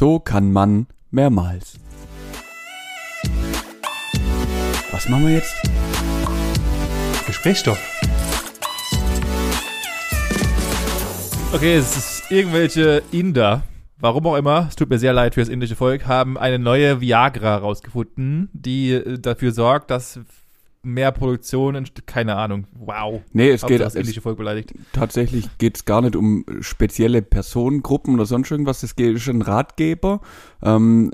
So kann man mehrmals. Was machen wir jetzt? Gesprächsstoff. Okay, es ist irgendwelche Inder, warum auch immer, es tut mir sehr leid für das indische Volk, haben eine neue Viagra rausgefunden, die äh, dafür sorgt, dass mehr Produktion, entsteht. keine Ahnung, wow. Nee, es Hauptsache geht das es, indische Volk beleidigt. tatsächlich geht's gar nicht um spezielle Personengruppen oder sonst irgendwas. Es geht ein Ratgeber ähm,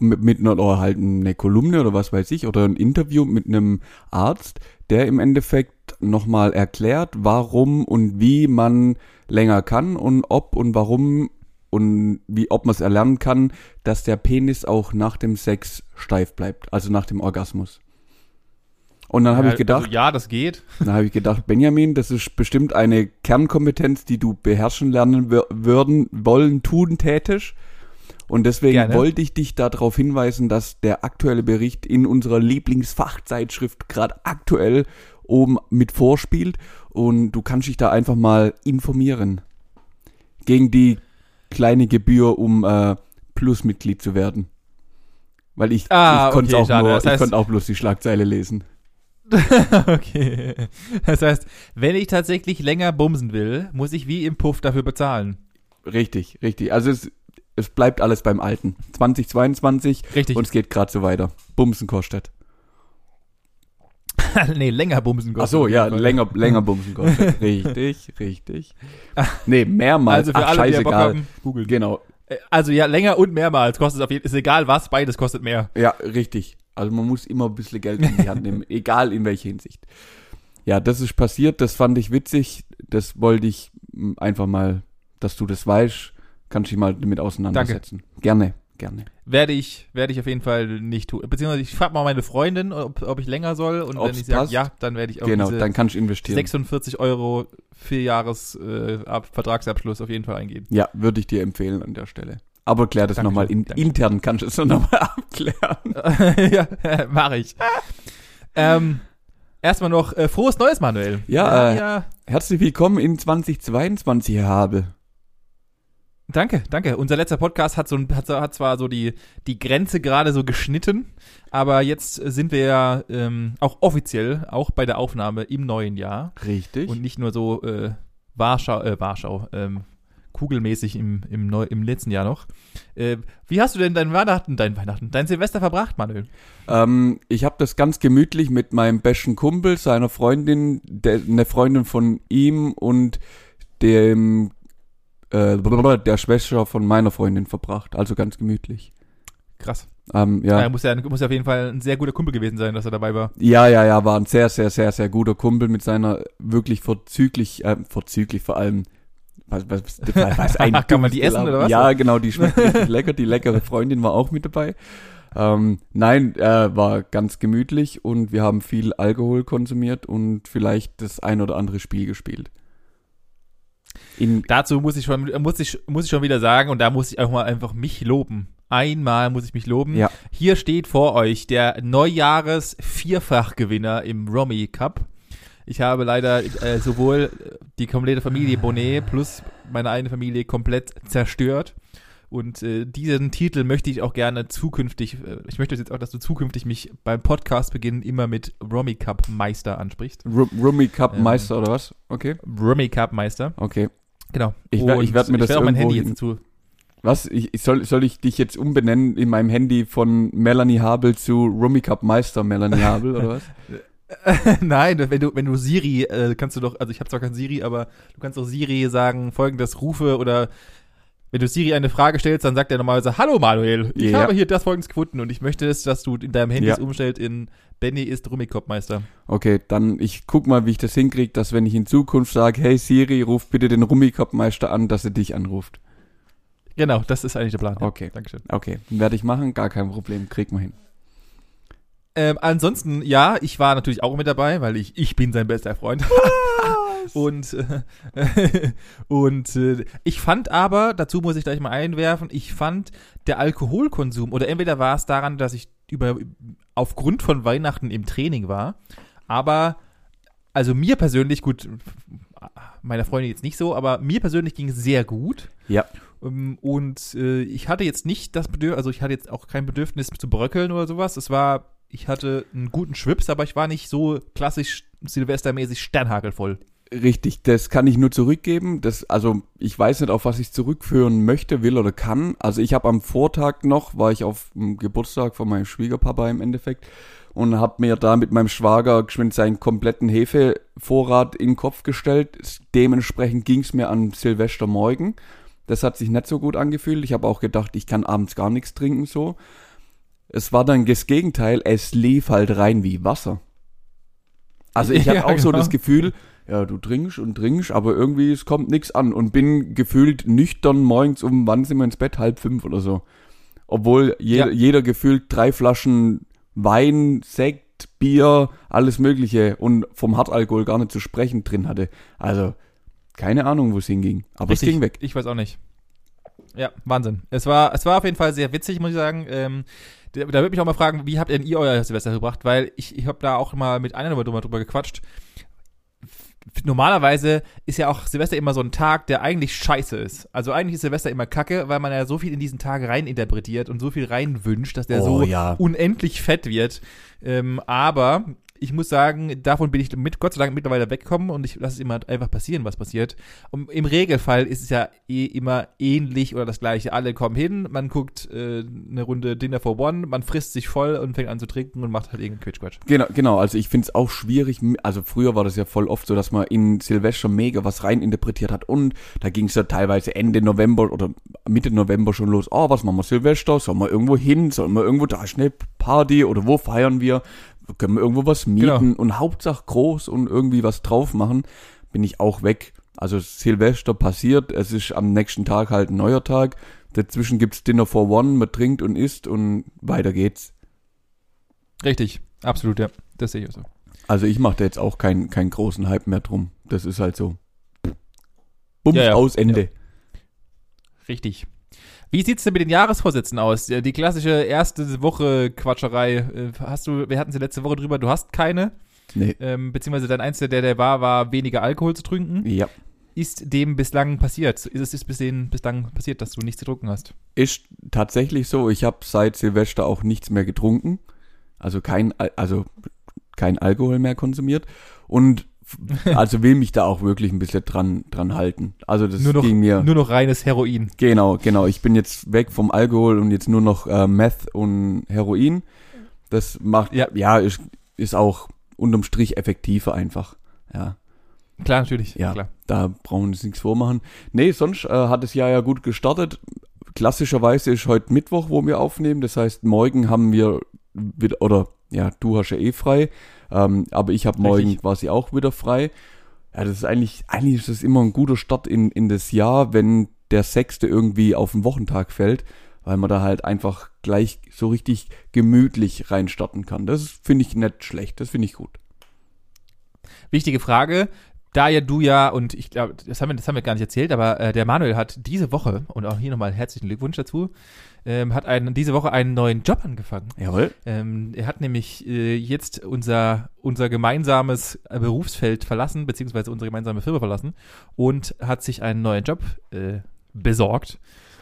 mit, mit einer oder halt eine Kolumne oder was weiß ich oder ein Interview mit einem Arzt, der im Endeffekt nochmal erklärt, warum und wie man länger kann und ob und warum und wie ob man es erlernen kann, dass der Penis auch nach dem Sex steif bleibt, also nach dem Orgasmus. Und dann habe Ja, ich gedacht, Also, ja, das geht. da habe ich gedacht, Benjamin, das ist bestimmt eine Kernkompetenz, die du beherrschen lernen wür- würden, wollen, tun, tätisch. Und deswegen Gerne. wollte ich dich darauf hinweisen, dass der aktuelle Bericht in unserer Lieblingsfachzeitschrift gerade aktuell oben mit vorspielt. Und du kannst dich da einfach mal informieren. Gegen die kleine Gebühr, um äh, Plusmitglied zu werden. Weil ich, Ah, ich konnte okay, auch nur, Das ich heißt- konnte auch bloß die Schlagzeile lesen. okay. Das heißt, wenn ich tatsächlich länger bumsen will, muss ich wie im Puff dafür bezahlen. Richtig, richtig. Also es, es bleibt alles beim Alten. 2022 Richtig. und es geht gerade so weiter. Bumsen kostet. nee, länger bumsen Ach so, ja, Fall. länger, länger Bumsen kostet. richtig, richtig. Nee, mehrmals. Also für Ach, alle, die ja Bock scheißegal. haben, googeln. Genau. Äh, Also ja, länger und mehrmals kostet es auf jeden Ist egal was, beides kostet mehr. Ja, richtig. Also man muss immer ein bisschen Geld in die Hand nehmen, egal in welcher Hinsicht. Ja, das ist passiert, das fand ich witzig. Das wollte ich mm, einfach mal, dass du das weißt, kannst dich mal damit auseinandersetzen. Gerne, gerne. Werde ich, werde ich auf jeden Fall nicht tun. Beziehungsweise ich frage mal meine Freundin, ob, ob ich länger soll. Und Ob's wenn ich sage ja, dann werde ich auch genau, dann kannst du investieren. 46 Euro vier Jahres äh, Ab Vertragsabschluss auf jeden Fall eingehen. Ja, würde ich dir empfehlen an der Stelle. Aber klär das nochmal in, intern, kannst du es nochmal abklären. ja, mache ich. ähm, erstmal noch äh, frohes Neues, Manuel. Ja, äh, ja. Herzlich willkommen in 2022, Herr Habe. Danke, danke. Unser letzter Podcast hat so hat, hat zwar so die, die Grenze gerade so geschnitten, aber jetzt sind wir ja ähm, auch offiziell auch bei der Aufnahme im neuen Jahr Richtig. und nicht nur so äh, Warschau, äh, Warschau, ähm, kugelmäßig im, im, Neu im letzten Jahr noch. Äh, wie hast du denn dein Weihnachten, dein Weihnachten, dein Silvester verbracht, Manuel? ähm, ich habe das ganz gemütlich mit meinem besten Kumpel, seiner Freundin, der, eine Freundin von ihm und dem äh, der Schwester von meiner Freundin verbracht. Also ganz gemütlich. Krass. Ähm, Ja. ja. muss ja muss ja auf jeden Fall ein sehr guter Kumpel gewesen sein, dass er dabei war. Ja, ja, ja, war ein sehr, sehr, sehr, sehr guter Kumpel mit seiner wirklich vorzüglich, äh, vorzüglich vor allem, was, was, was, was ein Kann man die essen, oder was? Ja, genau, die schmeckt richtig lecker. Die leckere Freundin war auch mit dabei. Ähm, nein, äh, war ganz gemütlich und wir haben viel Alkohol konsumiert und vielleicht das ein oder andere Spiel gespielt. In, Dazu muss ich schon, muss ich, muss ich schon wieder sagen, und da muss ich auch mal einfach mich loben. Einmal muss ich mich loben. Ja. Hier steht vor euch der Neujahres-Vierfachgewinner im Romy Cup. Ich habe leider äh, sowohl die komplette Familie Bonnet plus meine eigene Familie komplett zerstört. Und äh, diesen Titel möchte ich auch gerne zukünftig, äh, ich möchte jetzt auch, dass du zukünftig mich beim Podcastbeginn immer mit Romy Cup Meister ansprichst. Ru- Rummy Cup Ähm. Meister oder was? Okay, Romy Cup Meister. okay. Genau. Ich werd- ich Und werd mir das ich auch mein Handy jetzt dazu Was? Ich, ich soll, soll ich dich jetzt umbenennen in meinem Handy von Melanie Habel zu Rummy Cup Meister Melanie Habel oder was? Nein, wenn du, wenn du Siri, äh, kannst du doch, also ich habe zwar kein Siri, aber du kannst doch Siri sagen, folgendes rufe oder wenn du Siri eine Frage stellst, dann sagt er normalerweise, hallo Manuel, ich Ja. habe hier das folgendes gefunden und ich möchte es, dass du in deinem Handy Ja. es umstellt in Benny ist Rummikopfmeister. Okay, dann ich guck mal, wie ich das hinkriege, dass wenn ich in Zukunft sage, hey Siri, ruf bitte den Rummy Cup Meister an, dass er dich anruft. Genau, das ist eigentlich der Plan. Ja, Okay. Dankeschön. Okay, werde ich machen, gar kein Problem, krieg mal hin. Ähm, ansonsten, ja, ich war natürlich auch mit dabei, weil ich, ich bin sein bester Freund. und äh, und äh, ich fand aber, dazu muss ich gleich mal einwerfen, ich fand der Alkoholkonsum, oder entweder war es daran, dass ich über aufgrund von Weihnachten im Training war, aber also mir persönlich, gut, meiner Freundin jetzt nicht so, aber mir persönlich ging es sehr gut. Ja. Ähm, Und äh, ich hatte jetzt nicht das Bedürfnis, also ich hatte jetzt auch kein Bedürfnis zu bröckeln oder sowas. Es war, ich hatte einen guten Schwips, aber ich war nicht so klassisch silvestermäßig sternhagelvoll. Richtig, das kann ich nur zurückgeben. Das, also ich weiß nicht, auf was ich zurückführen möchte, will oder kann. Also ich habe am Vortag noch, war ich auf dem Geburtstag von meinem Schwiegerpapa im Endeffekt und habe mir da mit meinem Schwager geschwind seinen kompletten Hefevorrat in den Kopf gestellt. Dementsprechend ging es mir an Silvestermorgen. Das hat sich nicht so gut angefühlt. Ich habe auch gedacht, ich kann abends gar nichts trinken so. Es war dann das Gegenteil, es lief halt rein wie Wasser. Also ich Ja, hatte auch so genau. das Gefühl, ja, du trinkst und trinkst, aber irgendwie es kommt nichts an und bin gefühlt nüchtern morgens um, wann sind wir ins Bett? Halb fünf oder so. Obwohl jeder, Ja. jeder gefühlt drei Flaschen Wein, Sekt, Bier, alles Mögliche und vom Hartalkohol gar nicht zu sprechen drin hatte. Also, keine Ahnung, wo es hinging. Aber Richtig. es ging weg. Ich weiß auch nicht. Ja, Wahnsinn. Es war, es war auf jeden Fall sehr witzig, muss ich sagen. Ähm, da, da würde mich auch mal fragen, wie habt denn ihr euer Silvester gebracht? Weil ich, ich habe da auch mal mit einer drüber, drüber gequatscht. Normalerweise ist ja auch Silvester immer so ein Tag, der eigentlich scheiße ist. Also eigentlich ist Silvester immer kacke, weil man ja so viel in diesen Tag reininterpretiert und so viel reinwünscht, dass der Oh, so ja. unendlich fett wird. Ähm, aber ich muss sagen, davon bin ich mit Gott sei Dank mittlerweile weggekommen und ich lasse es immer einfach passieren, was passiert. Und im Regelfall ist es ja eh immer ähnlich oder das gleiche. Alle kommen hin, man guckt äh, eine Runde Dinner for One, man frisst sich voll und fängt an zu trinken und macht halt irgendeinen Quitschquatsch. Genau, genau. Also ich finde es auch schwierig. Also früher war das ja voll oft so, dass man in Silvester mega was reininterpretiert hat und da ging es ja teilweise Ende November oder Mitte November schon los. Oh, was machen wir Silvester? Sollen wir irgendwo hin? Sollen wir irgendwo da schnell Party oder wo feiern wir? Können wir irgendwo was mieten? Genau. Und Hauptsache groß und irgendwie was drauf machen, bin ich auch weg. Also Silvester passiert, es ist am nächsten Tag halt ein neuer Tag. Dazwischen gibt's Dinner for One, man trinkt und isst und weiter geht's. Richtig, absolut, ja. Das sehe ich auch so. Also ich mache da jetzt auch keinen keinen großen Hype mehr drum. Das ist halt so. Bums Ja, ja. aus Ende. Richtig. Wie sieht's denn mit den Jahresvorsätzen aus? Die klassische erste Woche Quatscherei. äh, Hast du, wir hatten sie letzte Woche drüber, du hast keine. Nee. Ähm, beziehungsweise dein einziger, der der war, war weniger Alkohol zu trinken. Ja. Ist dem bislang passiert? Ist es ist bis den, bislang passiert, dass du nichts getrunken hast? Ist tatsächlich so. Ich habe seit Silvester auch nichts mehr getrunken. Also kein, Al- also kein Alkohol mehr konsumiert. Und also will mich da auch wirklich ein bisschen dran, dran halten. Also das Nur noch- ging mir. Nur noch reines Heroin. Genau, genau. Ich bin jetzt weg vom Alkohol und jetzt nur noch äh, Meth und Heroin. Das macht, Ja. ja, ist, ist auch unterm Strich effektiver einfach. Ja. Klar, natürlich. Ja, Klar. da brauchen wir uns nichts vormachen. Nee, sonst äh, hat das Jahr ja gut gestartet. Klassischerweise ist heute Mittwoch, wo wir aufnehmen. Das heißt, morgen haben wir wieder, oder ja, du hast ja eh frei, ähm, aber ich habe morgen Richtig. quasi auch wieder frei. Ja, das ist eigentlich, eigentlich ist das immer ein guter Start in, in das Jahr, wenn der sechste irgendwie auf den Wochentag fällt, weil man da halt einfach gleich so richtig gemütlich reinstarten kann. Das finde ich nicht schlecht, das finde ich gut. Wichtige Frage. Da ja du ja, und ich glaube, das haben wir, das haben wir gar nicht erzählt, aber äh, der Manuel hat diese Woche, und auch hier nochmal herzlichen Glückwunsch dazu, ähm, hat einen, diese Woche einen neuen Job angefangen. Jawohl. Ähm, er hat nämlich äh, jetzt unser, unser gemeinsames äh, Berufsfeld verlassen, beziehungsweise unsere gemeinsame Firma verlassen und hat sich einen neuen Job äh, besorgt.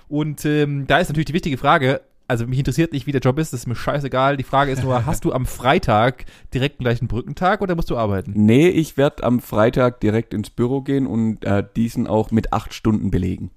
Und ähm, da ist natürlich die wichtige Frage, also mich interessiert nicht, wie der Job ist, das ist mir scheißegal. Die Frage ist nur, hast du am Freitag direkt gleich einen Brückentag oder musst du arbeiten? Nee, ich werde am Freitag direkt ins Büro gehen und äh, diesen auch mit acht Stunden belegen.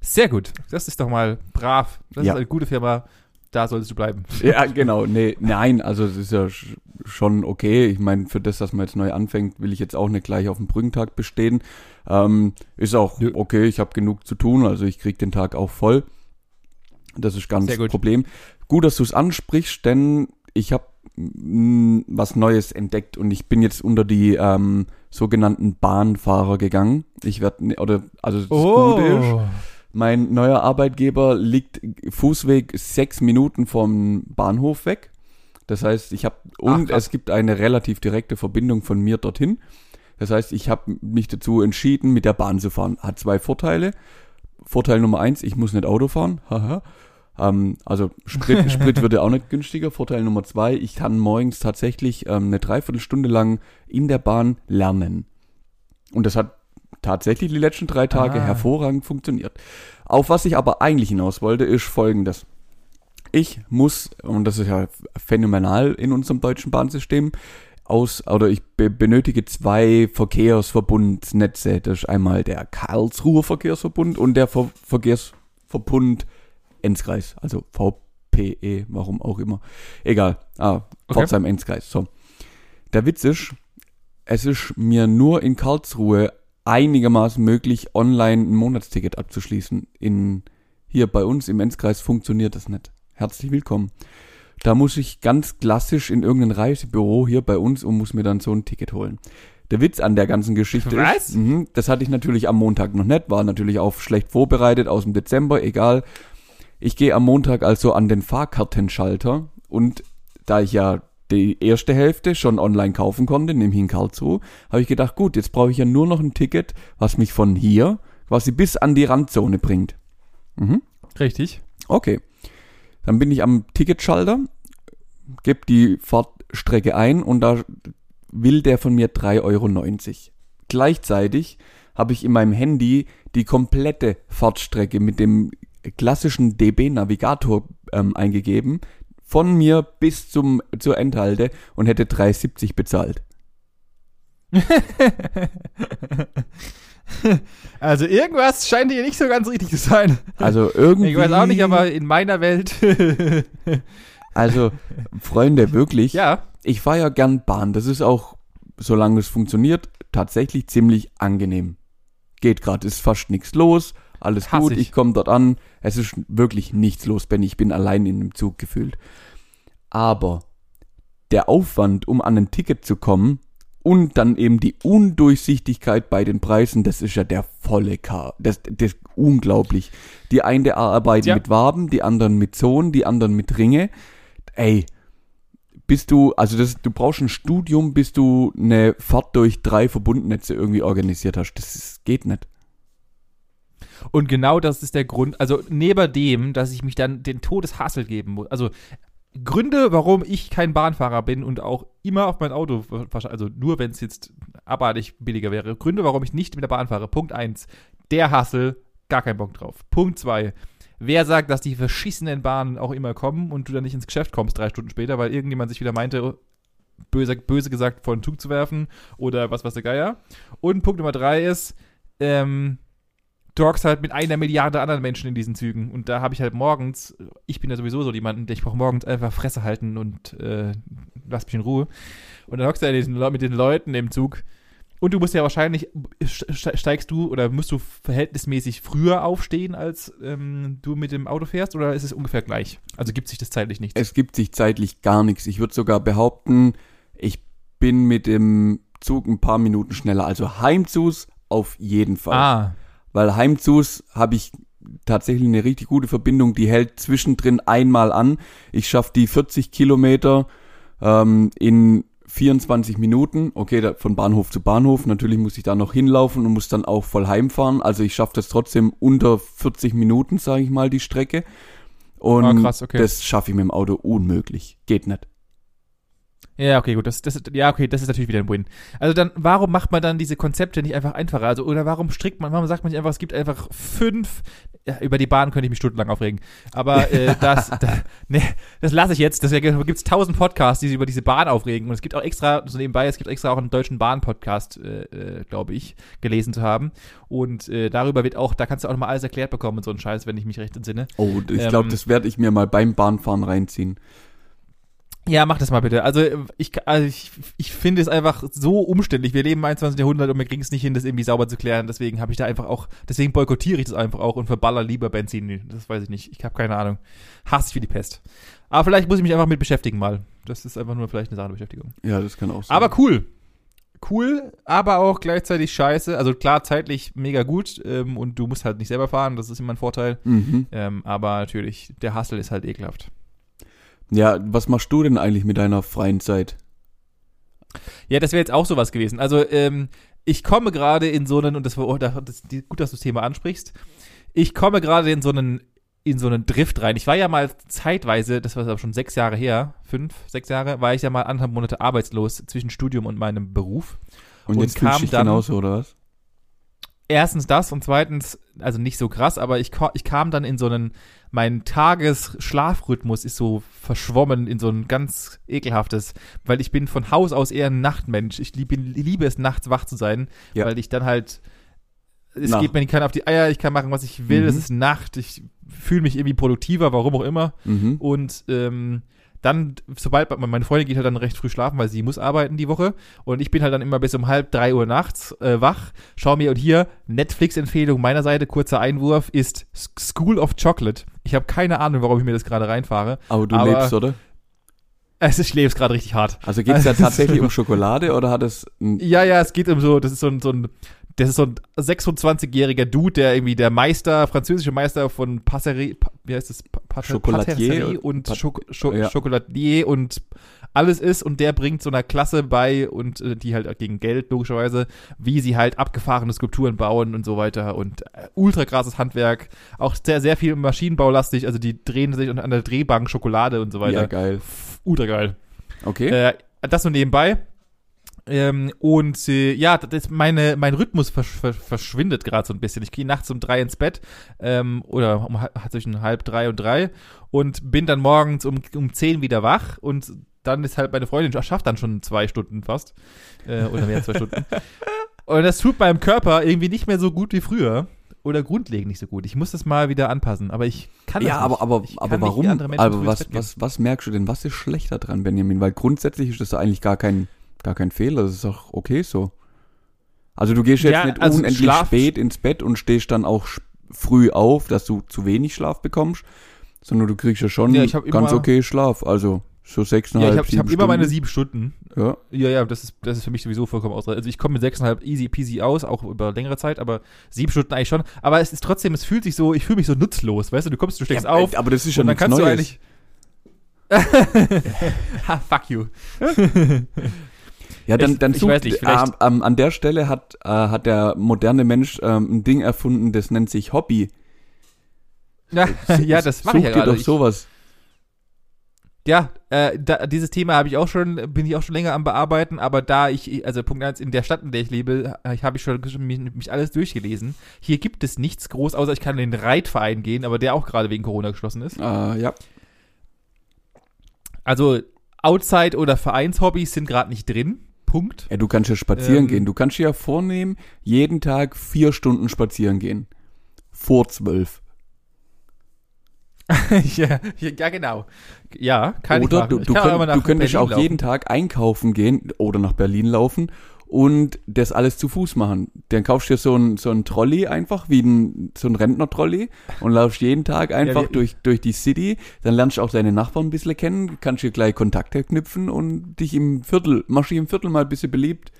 Sehr gut. Das ist doch mal brav. Das Ja. ist eine gute Firma. Da solltest du bleiben. Ja, genau. Nee, nein, also es ist ja sch- schon okay. Ich meine, für das, dass man jetzt neu anfängt, will ich jetzt auch nicht gleich auf den Brückentag bestehen. Ähm, ist auch okay, ich habe genug zu tun, also ich krieg den Tag auch voll. Das ist ganz gut. Problem. Gut, dass du es ansprichst, denn ich habe was Neues entdeckt und ich bin jetzt unter die ähm, sogenannten Bahnfahrer gegangen. Ich werde, oder, also das Gute ist, Mein neuer Arbeitgeber liegt Fußweg sechs Minuten vom Bahnhof weg. Das heißt, ich habe und krass. es gibt eine relativ direkte Verbindung von mir dorthin. Das heißt, ich habe mich dazu entschieden, mit der Bahn zu fahren. Hat zwei Vorteile. Vorteil Nummer eins, ich muss nicht Auto fahren. Haha. Ähm, also Sprit, Sprit würde auch nicht günstiger. Vorteil Nummer zwei, ich kann morgens tatsächlich ähm, eine Dreiviertelstunde lang in der Bahn lernen. Und das hat tatsächlich die letzten drei Tage Ah. hervorragend funktioniert. Auf was ich aber eigentlich hinaus wollte, ist folgendes. Ich muss, und das ist ja phänomenal in unserem deutschen Bahnsystem, aus, oder ich be benötige zwei Verkehrsverbundnetze. Das ist einmal der Karlsruher Verkehrsverbund und der Ver Verkehrsverbund Enzkreis, also VPE, warum auch immer. Egal. Ah, Okay. Pforzheim Enzkreis. So. Der Witz ist, es ist mir nur in Karlsruhe einigermaßen möglich, online ein Monatsticket abzuschließen. In, hier bei uns im Enzkreis funktioniert das nicht. Herzlich willkommen. Da muss ich ganz klassisch in irgendein Reisebüro hier bei uns und muss mir dann so ein Ticket holen. Der Witz an der ganzen Geschichte Was? ist, mh, das hatte ich natürlich am Montag noch nicht, war natürlich auch schlecht vorbereitet aus dem Dezember, egal. Ich gehe am Montag also an den Fahrkartenschalter und da ich ja die erste Hälfte schon online kaufen konnte, nämlich in Karlsruhe, habe ich gedacht, gut, jetzt brauche ich ja nur noch ein Ticket, was mich von hier quasi bis an die Randzone bringt. Mhm. Richtig. Okay. Dann bin ich am Ticketschalter, gebe die Fahrtstrecke ein und da will der von mir 3,90 Euro. Gleichzeitig habe ich in meinem Handy die komplette Fahrtstrecke mit dem klassischen DB-Navigator ähm, eingegeben, von mir bis zum, zur Endhalte und hätte 3,70 bezahlt. Also irgendwas scheint hier nicht so ganz richtig zu sein. Also irgendwie. Ich weiß auch nicht, aber in meiner Welt. Also, Freunde, wirklich. ja. Ich fahre ja gern Bahn. Das ist auch, solange es funktioniert, tatsächlich ziemlich angenehm. Geht gerade, ist fast nichts los, alles Hass gut, ich. ich komme dort an. Es ist wirklich nichts los, Benny. Ich bin allein in dem Zug gefühlt. Aber der Aufwand, um an ein Ticket zu kommen und dann eben die Undurchsichtigkeit bei den Preisen, das ist ja der volle K. Das, das ist unglaublich. Die eine arbeiten Ja. mit Waben, die anderen mit Zonen, die anderen mit Ringe. Ey, bist du, also das, du brauchst ein Studium, bis du eine Fahrt durch drei Verbundnetze irgendwie organisiert hast. Das ist, geht nicht. Und genau das ist der Grund, also neben dem, dass ich mich dann den Todeshassel geben muss. Also Gründe, warum ich kein Bahnfahrer bin und auch immer auf mein Auto, also nur wenn es jetzt abartig billiger wäre. Gründe, warum ich nicht mit der Bahn fahre. Punkt 1, der Hassel, gar kein Bock drauf. Punkt 2, wer sagt, dass die verschissenen Bahnen auch immer kommen und du dann nicht ins Geschäft kommst drei Stunden später, weil irgendjemand sich wieder meinte, böse, böse gesagt, vor den Zug zu werfen oder was weiß der Geier. Und Punkt Nummer 3 ist, ähm, du hockst halt mit einer Milliarde anderen Menschen in diesen Zügen. Und da habe ich halt morgens, ich bin ja sowieso so jemand, der ich brauche morgens einfach Fresse halten und äh, lass mich in Ruhe. Und dann hockst du ja diesen, mit den Leuten im Zug. Und du musst ja wahrscheinlich, ste- steigst du oder musst du verhältnismäßig früher aufstehen, als ähm, du mit dem Auto fährst? Oder ist es ungefähr gleich? Also gibt sich das zeitlich nicht? Es gibt sich zeitlich gar nichts. Ich würde sogar behaupten, ich bin mit dem Zug ein paar Minuten schneller. Also Heimzus auf jeden Fall. ah, Weil Heimzus habe ich tatsächlich eine richtig gute Verbindung. Die hält zwischendrin einmal an. Ich schaffe die 40 Kilometer ähm, in 24 Minuten. Okay, da, von Bahnhof zu Bahnhof. Natürlich muss ich da noch hinlaufen und muss dann auch voll heimfahren. Also ich schaffe das trotzdem unter 40 Minuten, sage ich mal, die Strecke. Und Ah, krass, okay. das schaffe ich mit dem Auto unmöglich. Geht nicht. Ja, okay, gut. Das, das, ja, okay, das ist natürlich wieder ein Win. Also dann, warum macht man dann diese Konzepte nicht einfach einfacher? Also, oder warum strickt man, warum sagt man nicht einfach, es gibt einfach fünf, ja, über die Bahn könnte ich mich stundenlang aufregen. Aber äh, das, da, nee, das lasse ich jetzt. Da gibt es tausend Podcasts, die sich über diese Bahn aufregen. Und es gibt auch extra, so nebenbei, es gibt extra auch einen deutschen Bahn-Podcast, äh, äh, glaube ich, gelesen zu haben. Und äh, darüber wird auch, da kannst du auch nochmal alles erklärt bekommen und so ein Scheiß, wenn ich mich recht entsinne. Oh, ich Ähm, glaube, das werde ich mir mal beim Bahnfahren reinziehen. Ja, mach das mal bitte. Also ich, also ich, ich finde es einfach so umständlich. Wir leben im 21. Jahrhundert und wir kriegen es nicht hin, das irgendwie sauber zu klären. Deswegen habe ich da einfach auch, deswegen boykottiere ich das einfach auch und verballer lieber Benzin. Das weiß ich nicht. Ich habe keine Ahnung. Hass ich wie die Pest. Aber vielleicht muss ich mich einfach mit beschäftigen mal. Das ist einfach nur vielleicht eine Sache der Beschäftigung. Ja, das kann auch sein. Aber cool. Cool, aber auch gleichzeitig scheiße. Also klar, zeitlich mega gut ähm, und du musst halt nicht selber fahren, das ist immer ein Vorteil. Mhm. Ähm, aber natürlich, der Hassel ist halt ekelhaft. Ja, was machst du denn eigentlich mit deiner freien Zeit? Ja, das wäre jetzt auch sowas gewesen. Also, ähm, ich komme gerade in so einen, und das war oh, das, gut, dass du das Thema ansprichst, ich komme gerade in so einen, in so einen Drift rein. Ich war ja mal zeitweise, das war aber schon sechs Jahre her, fünf, sechs Jahre, war ich ja mal anderthalb Monate arbeitslos zwischen Studium und meinem Beruf. Und, Und jetzt kam du dich dann- genauso, oder was? erstens das und zweitens, also nicht so krass, aber ich, ich kam dann in so einen, mein Tagesschlafrhythmus ist so verschwommen in so ein ganz ekelhaftes, weil ich bin von Haus aus eher ein Nachtmensch. Ich liebe, liebe es, nachts wach zu sein, Ja. weil ich dann halt, es Na. geht mir nicht auf die Eier, ich kann machen, was ich will, Mhm. es ist Nacht, ich fühle mich irgendwie produktiver, warum auch immer. Mhm. Und ähm, dann, sobald meine Freundin geht halt dann recht früh schlafen, weil sie muss arbeiten die Woche. Und ich bin halt dann immer bis um halb drei Uhr nachts äh, wach. Schau mir und hier Netflix-Empfehlung meiner Seite, kurzer Einwurf, ist School of Chocolate. Ich habe keine Ahnung, warum ich mir das gerade reinfahre. Aber du Aber- lebst, oder? Es ist, ich lebe es gerade richtig hart. Also geht es da tatsächlich um Schokolade oder hat es ein Ja, ja, es geht um so, das ist so ein, so ein das ist so ein 26-jähriger Dude, der irgendwie der Meister, französische Meister von Passerie, Pa- wie heißt das? Chocolatier und. Chocolatier und alles ist und der bringt so einer Klasse bei und äh, die halt gegen Geld logischerweise, wie sie halt abgefahrene Skulpturen bauen und so weiter und äh, ultra krasses Handwerk, auch sehr sehr viel Maschinenbaulastig, also die drehen sich an der Drehbank Schokolade und so weiter. Ja, geil. F- Ultra geil. Okay. Äh, das nur nebenbei. Ähm, und äh, ja, das ist meine, mein Rhythmus versch ver verschwindet gerade so ein bisschen. Ich gehe nachts um drei ins Bett ähm, oder um, zwischen halb drei und drei und bin dann morgens um, um zehn wieder wach und dann ist halt meine Freundin schafft dann schon zwei Stunden fast äh, oder mehr als zwei Stunden. Und das tut meinem Körper irgendwie nicht mehr so gut wie früher oder grundlegend nicht so gut. Ich muss das mal wieder anpassen, aber ich kann das ja, nicht. aber, aber, aber wie warum? Aber was, was, was merkst du denn? Was ist schlechter dran, Benjamin? Weil grundsätzlich ist das eigentlich gar kein, gar kein Fehler. Das ist auch okay so. Also du gehst jetzt Ja, nicht also unendlich Schlaf- spät ins Bett und stehst dann auch früh auf, dass du zu wenig Schlaf bekommst, sondern du kriegst ja schon Ja, ganz okay Schlaf. Also so Ja, sechseinhalb, ich habe hab immer meine sieben Stunden. Ja, Ja, ja, das ist, das ist für mich sowieso vollkommen ausreichend. Also ich komme mit sechseinhalb easy peasy aus, auch über längere Zeit, aber sieben Stunden eigentlich schon. Aber es ist trotzdem, es fühlt sich so, ich fühle mich so nutzlos, weißt du, du kommst, du stehst ja, auf aber das ist ja und dann kannst Neues. du eigentlich. ha, fuck you. Ja, dann, Ich- dann ich sucht, weiß nicht, ähm, an der Stelle hat, äh, hat der moderne Mensch ähm, ein Ding erfunden, das nennt sich Hobby. Ja, ja das mache ich ja Such dir gerade. doch Ich- sowas. Ja, äh, da, dieses Thema habe ich auch schon, bin ich auch schon länger am bearbeiten, aber da ich, also Punkt eins, in der Stadt, in der ich lebe, äh, habe ich schon mich, mich alles durchgelesen. Hier gibt es nichts groß, außer ich kann in den Reitverein gehen, aber der auch gerade wegen Corona geschlossen ist. Äh, ja. Also Outside- oder Vereinshobbys sind gerade nicht drin. Punkt. ja, du kannst ja spazieren Ähm. gehen. Du kannst dir ja vornehmen, jeden Tag vier Stunden spazieren gehen. Vor zwölf. ja, ja, genau. Ja, kann ich Oder machen. du, Ich du, kann könnt, du könntest Berlin auch laufen. jeden Tag einkaufen gehen oder nach Berlin laufen und das alles zu Fuß machen. Dann kaufst du dir so ein, so ein Trolley einfach, wie ein, so ein Rentner-Trolley und laufst jeden Tag einfach wir- durch, durch die City. Dann lernst du auch deine Nachbarn ein bisschen kennen, kannst dir gleich Kontakte knüpfen und dich im Viertel, machst dich im Viertel mal ein bisschen beliebt.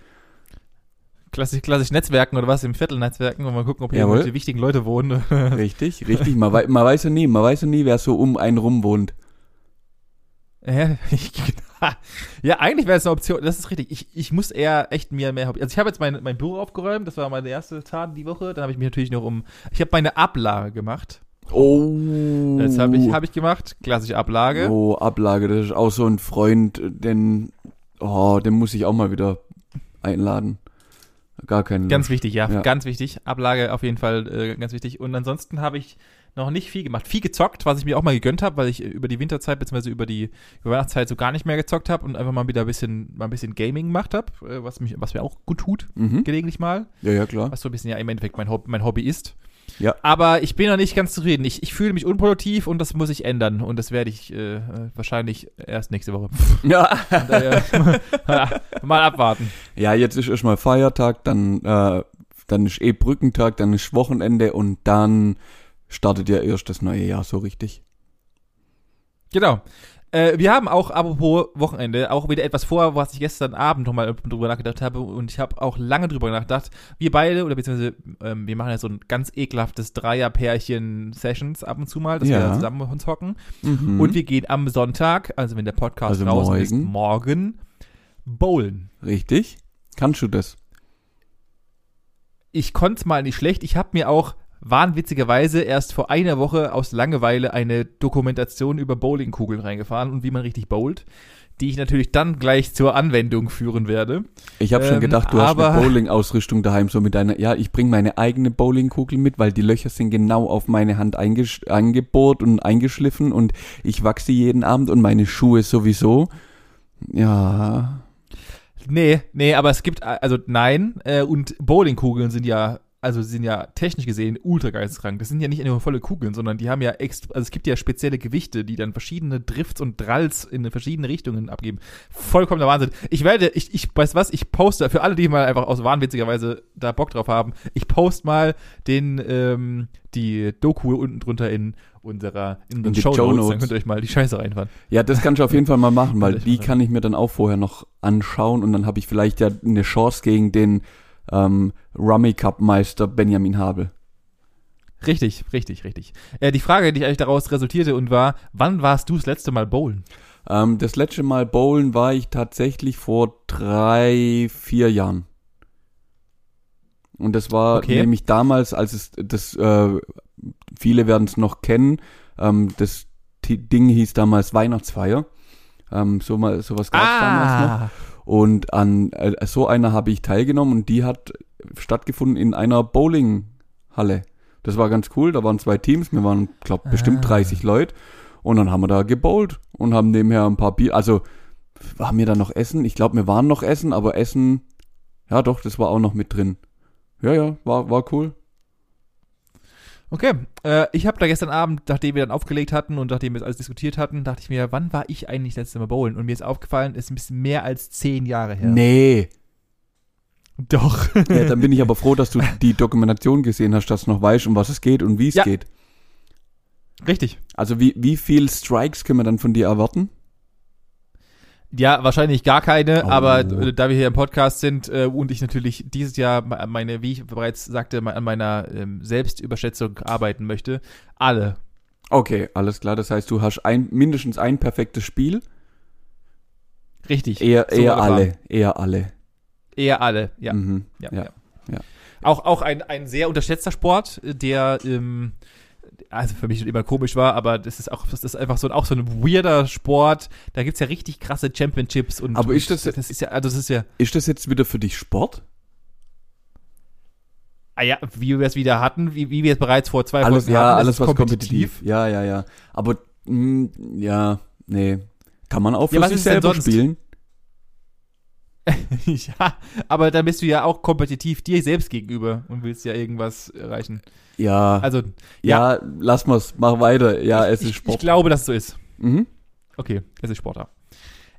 Klassisch, klassisch Netzwerken oder was, im Viertelnetzwerken und mal gucken, ob hier Jawohl. irgendwelche wichtigen Leute wohnen. Richtig, richtig. Man, wei man weiß ja nie, man weiß ja nie, wer so um einen rum wohnt. Ja, ich, ja, eigentlich wäre es eine Option. Das ist richtig. Ich, ich muss eher echt mir mehr Hobby. Also ich habe jetzt mein, mein Büro aufgeräumt. Das war meine erste Tat die Woche. Dann habe ich mich natürlich noch um. Ich habe meine Ablage gemacht. Oh. Das habe ich, hab ich gemacht. Klassische Ablage. Oh, Ablage, das ist auch so ein Freund, den, oh, den muss ich auch mal wieder einladen. Gar keinen. Ganz wichtig, ja, Ja. Ganz wichtig. Ablage auf jeden Fall äh, ganz wichtig. Und ansonsten habe ich noch nicht viel gemacht. Viel gezockt, was ich mir auch mal gegönnt habe, weil ich äh, über die Winterzeit bzw. über die über Weihnachtszeit so gar nicht mehr gezockt habe und einfach mal wieder ein bisschen, mal ein bisschen Gaming gemacht habe, äh, was, mich, was mir auch gut tut, Mhm. gelegentlich mal. Ja, ja, klar. was so ein bisschen ja im Endeffekt mein, Hob mein Hobby ist. Ja. Aber ich bin noch nicht ganz zufrieden. Ich, ich fühle mich unproduktiv und das muss ich ändern. Und das werde ich äh, wahrscheinlich erst nächste Woche. Ja. Mal abwarten. ja, jetzt ist erstmal Feiertag, dann, äh, dann ist eh Brückentag, dann ist Wochenende und dann startet ja erst das neue Jahr so richtig. Genau. Äh, wir haben auch, apropos Wochenende, auch wieder etwas vor, was ich gestern Abend nochmal drüber nachgedacht habe. Und ich habe auch lange drüber nachgedacht. Wir beide, oder beziehungsweise ähm, wir machen ja so ein ganz ekelhaftes Dreier-Pärchen-Sessions ab und zu mal, dass Ja. wir zusammen uns hocken. Mhm. Und wir gehen am Sonntag, also wenn der Podcast Also ist, morgen. morgen bowlen. Richtig? Kannst du das? Ich konnte es mal nicht schlecht. Ich habe mir auch wahnwitzigerweise erst vor einer Woche aus Langeweile eine Dokumentation über Bowlingkugeln reingefahren und wie man richtig bowlt, die ich natürlich dann gleich zur Anwendung führen werde. Ich habe schon Ähm, gedacht, du hast eine Bowling-Ausrüstung daheim, so mit deiner, ja, ich bringe meine eigene Bowlingkugel mit, weil die Löcher sind genau auf meine Hand eingebohrt und eingeschliffen und ich wachse jeden Abend und meine Schuhe sowieso. Ja, Nee, nee, aber es gibt, also nein, äh, und Bowlingkugeln sind ja, also sind ja technisch gesehen ultra geisteskrank. Das sind ja nicht nur volle Kugeln, sondern die haben ja extra, also es gibt ja spezielle Gewichte, die dann verschiedene Drifts und Dralls in verschiedene Richtungen abgeben. Vollkommener Wahnsinn. Ich werde, ich, ich weiß was, ich poste, für alle, die mal einfach aus wahnwitzigerweise da Bock drauf haben, ich poste mal den, ähm, die Doku unten drunter in unserer, in In Show Notes, dann könnt ihr euch mal die Scheiße reinfahren. ja, das kannst du auf jeden Fall mal machen, weil Kann ich die kann ich mir dann auch vorher noch anschauen und dann habe ich vielleicht ja eine Chance gegen den ähm, Rummy Cup Meister Benjamin Habel. Richtig, richtig, richtig. Äh, die Frage, die eigentlich daraus resultierte und war, wann warst du das letzte Mal bowlen? Ähm, das letzte Mal bowlen war ich tatsächlich vor drei, vier Jahren. Und das war Okay. nämlich damals, als es das, äh, viele werden es noch kennen, ähm, das T Ding hieß damals Weihnachtsfeier. Ähm, so mal, sowas gab es Ah. damals noch. Und an äh, so einer habe ich teilgenommen und die hat stattgefunden in einer Bowlinghalle. Das war ganz cool, da waren zwei Teams, wir waren, glaube bestimmt Ah. 30 Leute. Und dann haben wir da gebowlt und haben nebenher ein paar Bier, also waren wir da noch essen? Ich glaube, wir waren noch essen, aber Essen, ja doch, das war auch noch mit drin. Ja, ja, war, war cool. Okay, äh, ich habe da gestern Abend, nachdem wir dann aufgelegt hatten und nachdem wir das alles diskutiert hatten, dachte ich mir, wann war ich eigentlich das letzte Mal bowlen? Und mir ist aufgefallen, es ist ein bisschen mehr als zehn Jahre her. Nee. Doch. Ja, dann bin ich aber froh, dass du die Dokumentation gesehen hast, dass du noch weißt, um was es geht und wie es Ja. geht. Richtig. Also wie, wie viel Strikes können wir dann von dir erwarten? Ja, wahrscheinlich gar keine, Oh. aber äh, da wir hier im Podcast sind äh, und ich natürlich dieses Jahr me- meine, wie ich bereits sagte, an meiner ähm, Selbstüberschätzung arbeiten möchte, alle. Okay, alles klar. Das heißt, du hast ein, mindestens ein perfektes Spiel. Richtig. Eher, So eher alle. Eher alle. Eher alle, ja. Mhm. Ja, Ja. ja. ja. Auch, auch ein, ein sehr unterschätzter Sport, der ähm, also für mich schon immer komisch war, aber das ist auch, das ist einfach so, auch so ein weirder Sport. Da gibt's ja richtig krasse Championships und. Aber ist das- das ist ja, also das ist ja, Ist das jetzt wieder für dich Sport? ah ja, wie wir es wieder hatten, wie, wie wir es bereits vor zwei Alles, Folgen ja, hatten, es alles was kompetitiv. Ja, ja, ja. Aber, mh, ja, nee. Kann man auch für Ja, sich selber sonst? spielen? ja, aber dann bist du ja auch kompetitiv dir selbst gegenüber und willst ja irgendwas erreichen. Ja, Also, ja, lass mal's, mach weiter. Ja, es ist Sport. ich glaube, dass es so ist. mhm. Okay, es ist Sportler.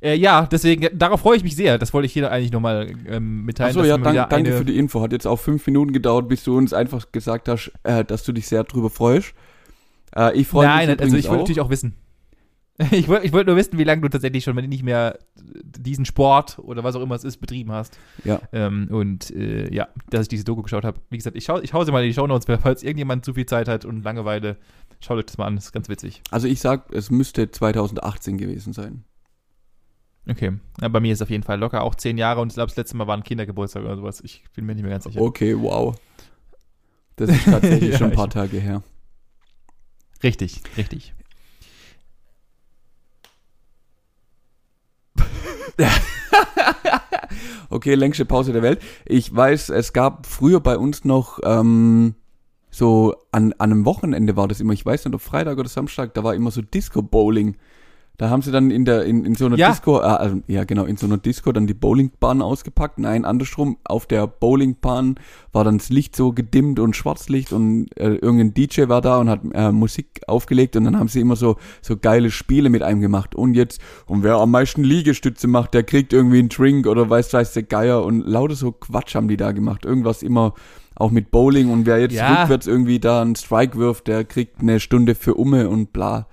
Äh, ja, deswegen, darauf freue ich mich sehr. Das wollte ich hier eigentlich nochmal ähm, mitteilen. Achso, ja, dank, danke für die Info. Hat jetzt auch fünf Minuten gedauert, bis du uns einfach gesagt hast, äh, dass du dich sehr drüber freust. Äh, ich freue mich Nein, also ich wollte auch. natürlich auch wissen. Ich wollte ich wollte nur wissen, wie lange du tatsächlich schon, wenn du nicht mehr diesen Sport oder was auch immer es ist, betrieben hast. Ja. Ähm, und äh, ja, dass ich diese Doku geschaut habe. Wie gesagt, ich, schau, ich hau sie mal in die Shownotes, falls irgendjemand zu viel Zeit hat und Langeweile. Schaut euch das mal an, das ist ganz witzig. Also ich sag, es müsste 2018 gewesen sein. Okay. Ja, bei mir ist es auf jeden Fall locker auch zehn Jahre und ich glaube, das letzte Mal war ein Kindergeburtstag oder sowas. Ich bin mir nicht mehr ganz sicher. Okay, wow. Das ist tatsächlich Ja, schon ein paar Tage her. Richtig, richtig. Okay, längste Pause der Welt. Ich weiß, es gab früher bei uns noch ähm, so an, an einem Wochenende war das immer, ich weiß nicht, ob Freitag oder Samstag, da war immer so Disco-Bowling. Da haben sie dann in der in, in so einer Ja. Disco, äh, also, ja genau, in so einer Disco dann die Bowlingbahn ausgepackt. Nein, andersrum, auf der Bowlingbahn war dann das Licht so gedimmt und Schwarzlicht und äh, irgendein DJ war da und hat äh, Musik aufgelegt und dann haben sie immer so so geile Spiele mit einem gemacht. Und jetzt, und wer am meisten Liegestütze macht, der kriegt irgendwie einen Drink oder weiß weiß der Geier und lauter so Quatsch haben die da gemacht. Irgendwas immer auch mit Bowling und wer jetzt Ja. rückwärts irgendwie da einen Strike wirft, der kriegt eine Stunde für Umme und bla.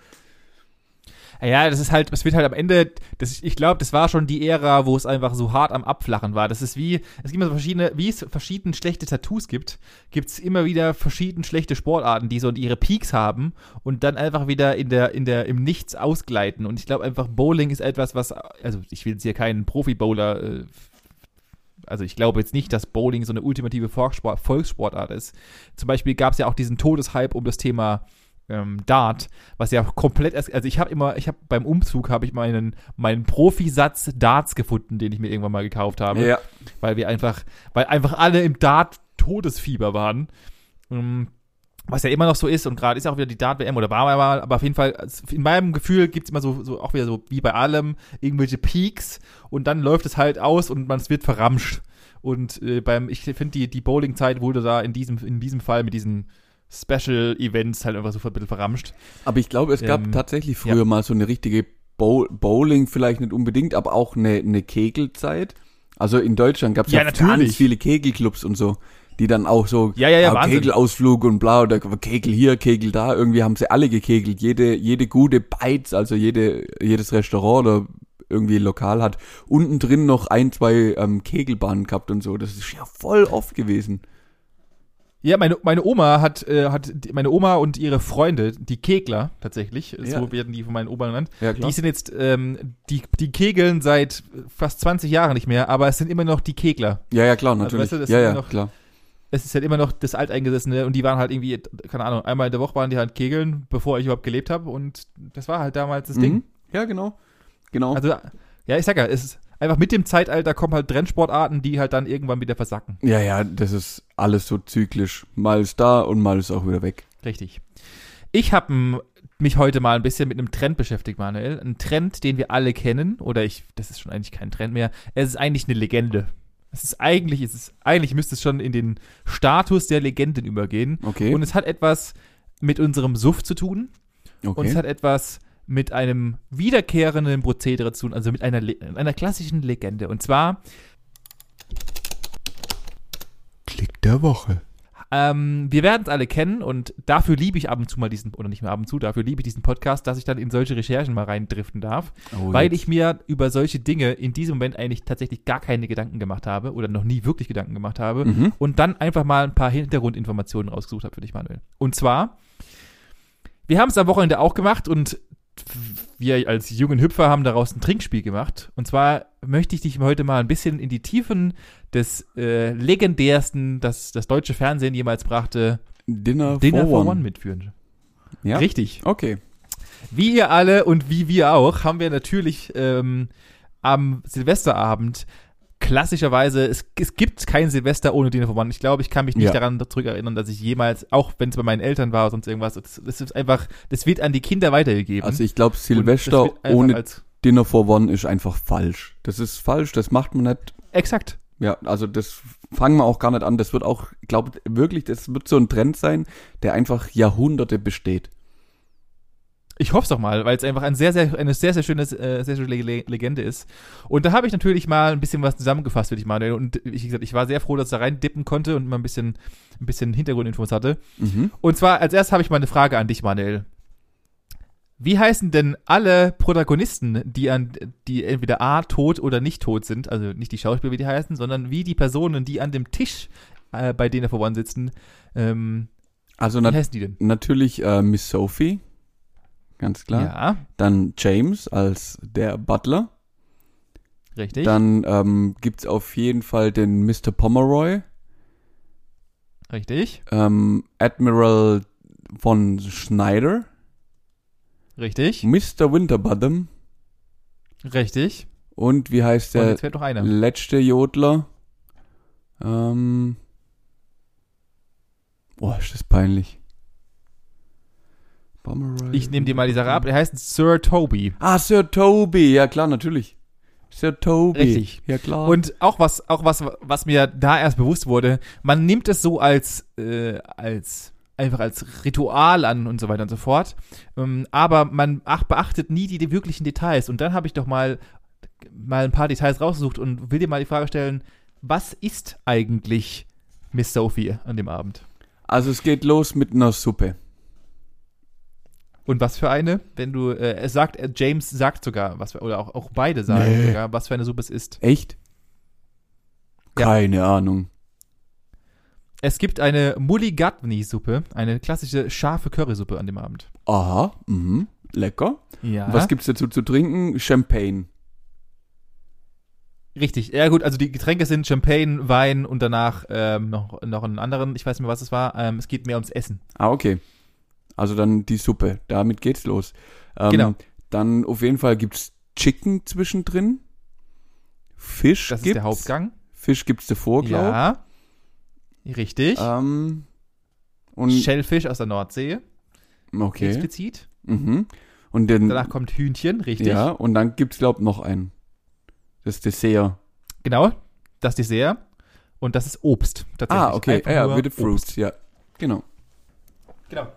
Ja, das ist halt, es wird halt am Ende, das, ich glaube, das war schon die Ära, wo es einfach so hart am Abflachen war. Das ist wie, es gibt immer so verschiedene, wie es verschiedene schlechte Tattoos gibt, gibt es immer wieder verschiedene schlechte Sportarten, die so ihre Peaks haben und dann einfach wieder in der, in der, im Nichts ausgleiten. Und ich glaube einfach, Bowling ist etwas, was, also ich will jetzt hier keinen Profi-Bowler äh, also ich glaube jetzt nicht, dass Bowling so eine ultimative Volkssport, Volkssportart ist. Zum Beispiel gab es ja auch diesen Todeshype um das Thema ähm, Dart, was ja komplett, erst- also ich habe immer, ich habe beim Umzug habe ich meinen, meinen Profisatz Darts gefunden, den ich mir irgendwann mal gekauft habe Ja. weil wir einfach, weil einfach alle im Dart Todesfieber waren. Ähm, Was ja immer noch so ist und gerade ist ja auch wieder die Dart-WM oder war mal, aber auf jeden Fall, in meinem Gefühl gibt's immer so, so, auch wieder so wie bei allem, irgendwelche Peaks und dann läuft es halt aus und man es wird verramscht. Und äh, beim, ich finde, die, die Bowling-Zeit wurde da in diesem, in diesem Fall mit diesen Special-Events halt einfach so ein bisschen verramscht. Aber ich glaube, es gab Ähm, tatsächlich früher mal so eine richtige Bow Bowling, vielleicht nicht unbedingt, aber auch eine, eine Kegelzeit. Also in Deutschland gab es Ja, ja, natürlich. ganz viele Kegelclubs und so, die dann auch so Ja, ja, ja, Wahnsinn. Kegelausflug und bla oder Kegel hier, Kegel da. Irgendwie haben sie alle gekegelt. Jede, jede gute Bites, also jede, jedes Restaurant oder irgendwie Lokal hat unten drin noch ein, zwei ähm, Kegelbahnen gehabt und so. Das ist ja voll oft gewesen. Ja, meine, meine Oma hat, äh, hat, meine Oma und ihre Freunde, die Kegler tatsächlich, Ja. so werden die von meinen Oma genannt, Ja, Die sind jetzt, ähm, die, die kegeln seit fast 20 Jahren nicht mehr, aber es sind immer noch die Kegler. Ja, ja, klar, Also, natürlich. weißt du, ja, ja, noch- klar. Es ist halt immer noch das Alteingesessene und die waren halt irgendwie, keine Ahnung, einmal in der Woche waren die halt kegeln, bevor ich überhaupt gelebt habe und das war halt damals das Ding. Mhm. Ja, genau. Genau. Also, ja, ich sag ja, es ist einfach mit dem Zeitalter kommen halt Trendsportarten, die halt dann irgendwann wieder versacken. Ja, ja, das ist alles so zyklisch. Mal ist da und mal ist auch wieder weg. Richtig. Ich habe mich heute mal ein bisschen mit einem Trend beschäftigt, Manuel. Ein Trend, den wir alle kennen, oder ich, das ist schon eigentlich kein Trend mehr. Es ist eigentlich eine Legende. Es ist eigentlich, es ist, eigentlich müsste es schon in den Status der Legenden übergehen. Okay. Und es hat etwas mit unserem Suff zu tun. Und okay. es hat etwas mit einem wiederkehrenden Prozedere zu tun, also mit einer, Le einer klassischen Legende. Und zwar Klick der Woche. Ähm, wir werden es alle kennen und dafür liebe ich ab und zu mal diesen, oder nicht mehr ab und zu, dafür liebe ich diesen Podcast, dass ich dann in solche Recherchen mal reindriften darf, Oh, weil ich mir über solche Dinge in diesem Moment eigentlich tatsächlich gar keine Gedanken gemacht habe oder noch nie wirklich Gedanken gemacht habe Mhm. und dann einfach mal ein paar Hintergrundinformationen rausgesucht habe für dich, Manuel. Und zwar, wir haben es am Wochenende auch gemacht und wir als jungen Hüpfer haben daraus ein Trinkspiel gemacht. Und zwar möchte ich dich heute mal ein bisschen in die Tiefen des äh, legendärsten, das das deutsche Fernsehen jemals brachte, Dinner, Dinner for, for one. One mitführen. Ja? Richtig. Okay. Wie ihr alle und wie wir auch, haben wir natürlich ähm, am Silvesterabend klassischerweise, es, es gibt kein Silvester ohne Dinner for One. Ich glaube, ich kann mich nicht Ja. daran zurückerinnern, dass ich jemals, auch wenn es bei meinen Eltern war oder sonst irgendwas, das, das ist einfach, das wird an die Kinder weitergegeben. Also ich glaube, Silvester ohne Dinner for One ist einfach falsch. Das ist falsch, das macht man nicht. Exakt. Ja, also das fangen wir auch gar nicht an. Das wird auch, ich glaube wirklich, das wird so ein Trend sein, der einfach Jahrhunderte besteht. Ich hoffe es doch mal, weil es einfach ein sehr, sehr, eine sehr, sehr schöne, äh, sehr schöne Le Legende ist. Und da habe ich natürlich mal ein bisschen was zusammengefasst für dich, Manuel. Und wie gesagt, ich war sehr froh, dass ich da rein dippen konnte und mal ein bisschen, ein bisschen Hintergrundinfos hatte. Mhm. Und zwar, als erstes habe ich mal eine Frage an dich, Manuel. Wie heißen denn alle Protagonisten, die an, die entweder A, tot oder nicht tot sind, also nicht die Schauspieler, wie die heißen, sondern wie die Personen, die an dem Tisch äh, bei denen vor One sitzen, ähm, Also wie heißen die denn? natürlich äh, Miss Sophie, ganz klar. Ja, Dann James als der Butler. richtig. Dann ähm, gibt's auf jeden Fall den Mr. Pomeroy, richtig, ähm, Admiral von Schneider, richtig, Mr. Winterbottom richtig. und wie heißt Und der jetzt fällt noch einer. letzte Jodler? Ähm, boah, ist das peinlich. Pomeroy. Ich nehme dir mal die Sache ab. Er heißt Sir Toby. Ah, Sir Toby, ja klar, natürlich. Sir Toby. Richtig. Ja klar. Und auch was, auch was, was mir da erst bewusst wurde, man nimmt es so als, äh, als einfach als Ritual an und so weiter und so fort. Ähm, aber man ach, beachtet nie die, die wirklichen Details. Und dann habe ich doch mal, mal ein paar Details rausgesucht und will dir mal die Frage stellen, was ist eigentlich Miss Sophie an dem Abend? also es geht los mit einer Suppe. Und was für eine? Wenn du, äh, es sagt, äh, James sagt sogar, was für, oder auch, auch beide sagen Nee. sogar, was für eine Suppe es ist. Echt? Ja. Keine Ahnung. Es gibt eine Mulligatawny-Suppe, eine klassische scharfe Currysuppe an dem Abend. Aha, mhm. Lecker. Ja. Was gibt's dazu zu trinken? Champagne. Richtig, ja gut, also die Getränke sind Champagne, Wein und danach ähm, noch, noch einen anderen, ich weiß nicht mehr, was es war. Ähm, es geht mehr ums Essen. Ah, okay. Also dann die Suppe. Damit geht's los. Ähm, Genau. Dann auf jeden Fall gibt's Chicken zwischendrin. Fisch Das ist gibt's. der Hauptgang. Fisch gibt's davor, glaube Ja. Richtig. Ähm, und Schellfisch aus der Nordsee, okay. explizit. Mhm. Und dann Danach kommt Hühnchen, richtig. ja, und dann gibt's glaub noch einen. Das Dessert. Genau, das Dessert. Und das ist Obst, tatsächlich. Ah, okay. Ja, ja, with the Obst. fruits, ja. Genau. Genau.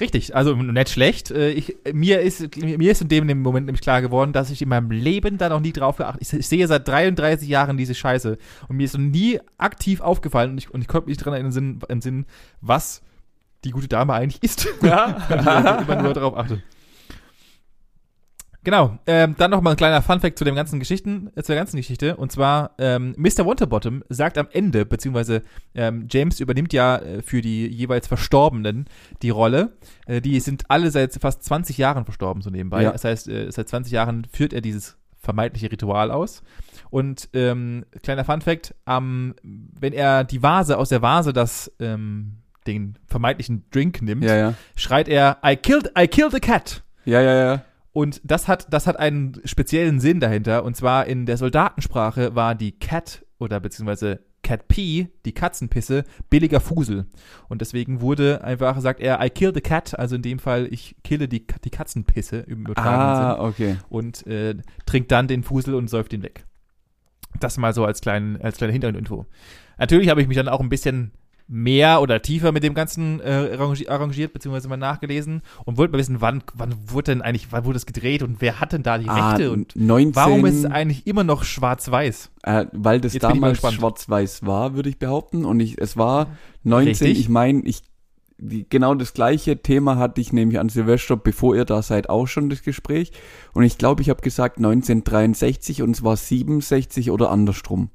Richtig, also nicht schlecht. Äh, Ich, mir, ist, mir ist in dem, Moment nämlich klar geworden, dass ich in meinem Leben da noch nie drauf geachtet Ich, ich sehe seit 33 Jahren diese Scheiße und mir ist noch nie aktiv aufgefallen und ich, und ich konnte mich dran entsinnen, entsinnen, was die gute Dame eigentlich ist. Ja. Weil ich immer nur darauf achte. Genau, ähm, dann noch mal ein kleiner Funfact zu dem ganzen Geschichten, äh, zu der ganzen Geschichte. Und zwar, ähm, Mr. Winterbottom sagt am Ende, beziehungsweise ähm, James übernimmt ja äh, für die jeweils Verstorbenen die Rolle. Äh, die sind alle seit fast 20 Jahren verstorben, so nebenbei. Ja. Das heißt, äh, seit 20 Jahren führt er dieses vermeintliche Ritual aus. Und ähm, kleiner Funfact, ähm, wenn er die Vase aus der Vase das ähm, den vermeintlichen Drink nimmt, Ja, ja. schreit er, I killed, I killed a cat. Ja, ja, ja. Und das hat, das hat einen speziellen Sinn dahinter. Und zwar in der Soldatensprache war die Cat oder beziehungsweise Cat Pee, die Katzenpisse, billiger Fusel. Und deswegen wurde einfach, sagt er, I kill the cat, also in dem Fall, ich kille die, die Katzenpisse im übertragenen Sinn Ah, okay. und äh, trinkt dann den Fusel und säuft ihn weg. Das mal so als, kleinen, als kleine Hintergrundinfo. Natürlich habe ich mich dann auch ein bisschen mehr oder tiefer mit dem Ganzen äh, arrangi- arrangiert, beziehungsweise mal nachgelesen und wollte mal wissen, wann, wann wurde denn eigentlich, wann wurde das gedreht und wer hat denn da die Ah, Rechte und 19, warum ist es eigentlich immer noch schwarz-weiß? äh, weil das Jetzt damals schwarz-weiß war, würde ich behaupten. Und ich, es war 19, Richtig. ich meine, ich, die, genau das gleiche Thema hatte ich nämlich an Silvester, bevor ihr da seid, auch schon das Gespräch. Und ich glaube, ich habe gesagt 1963 und es war 67 oder andersrum.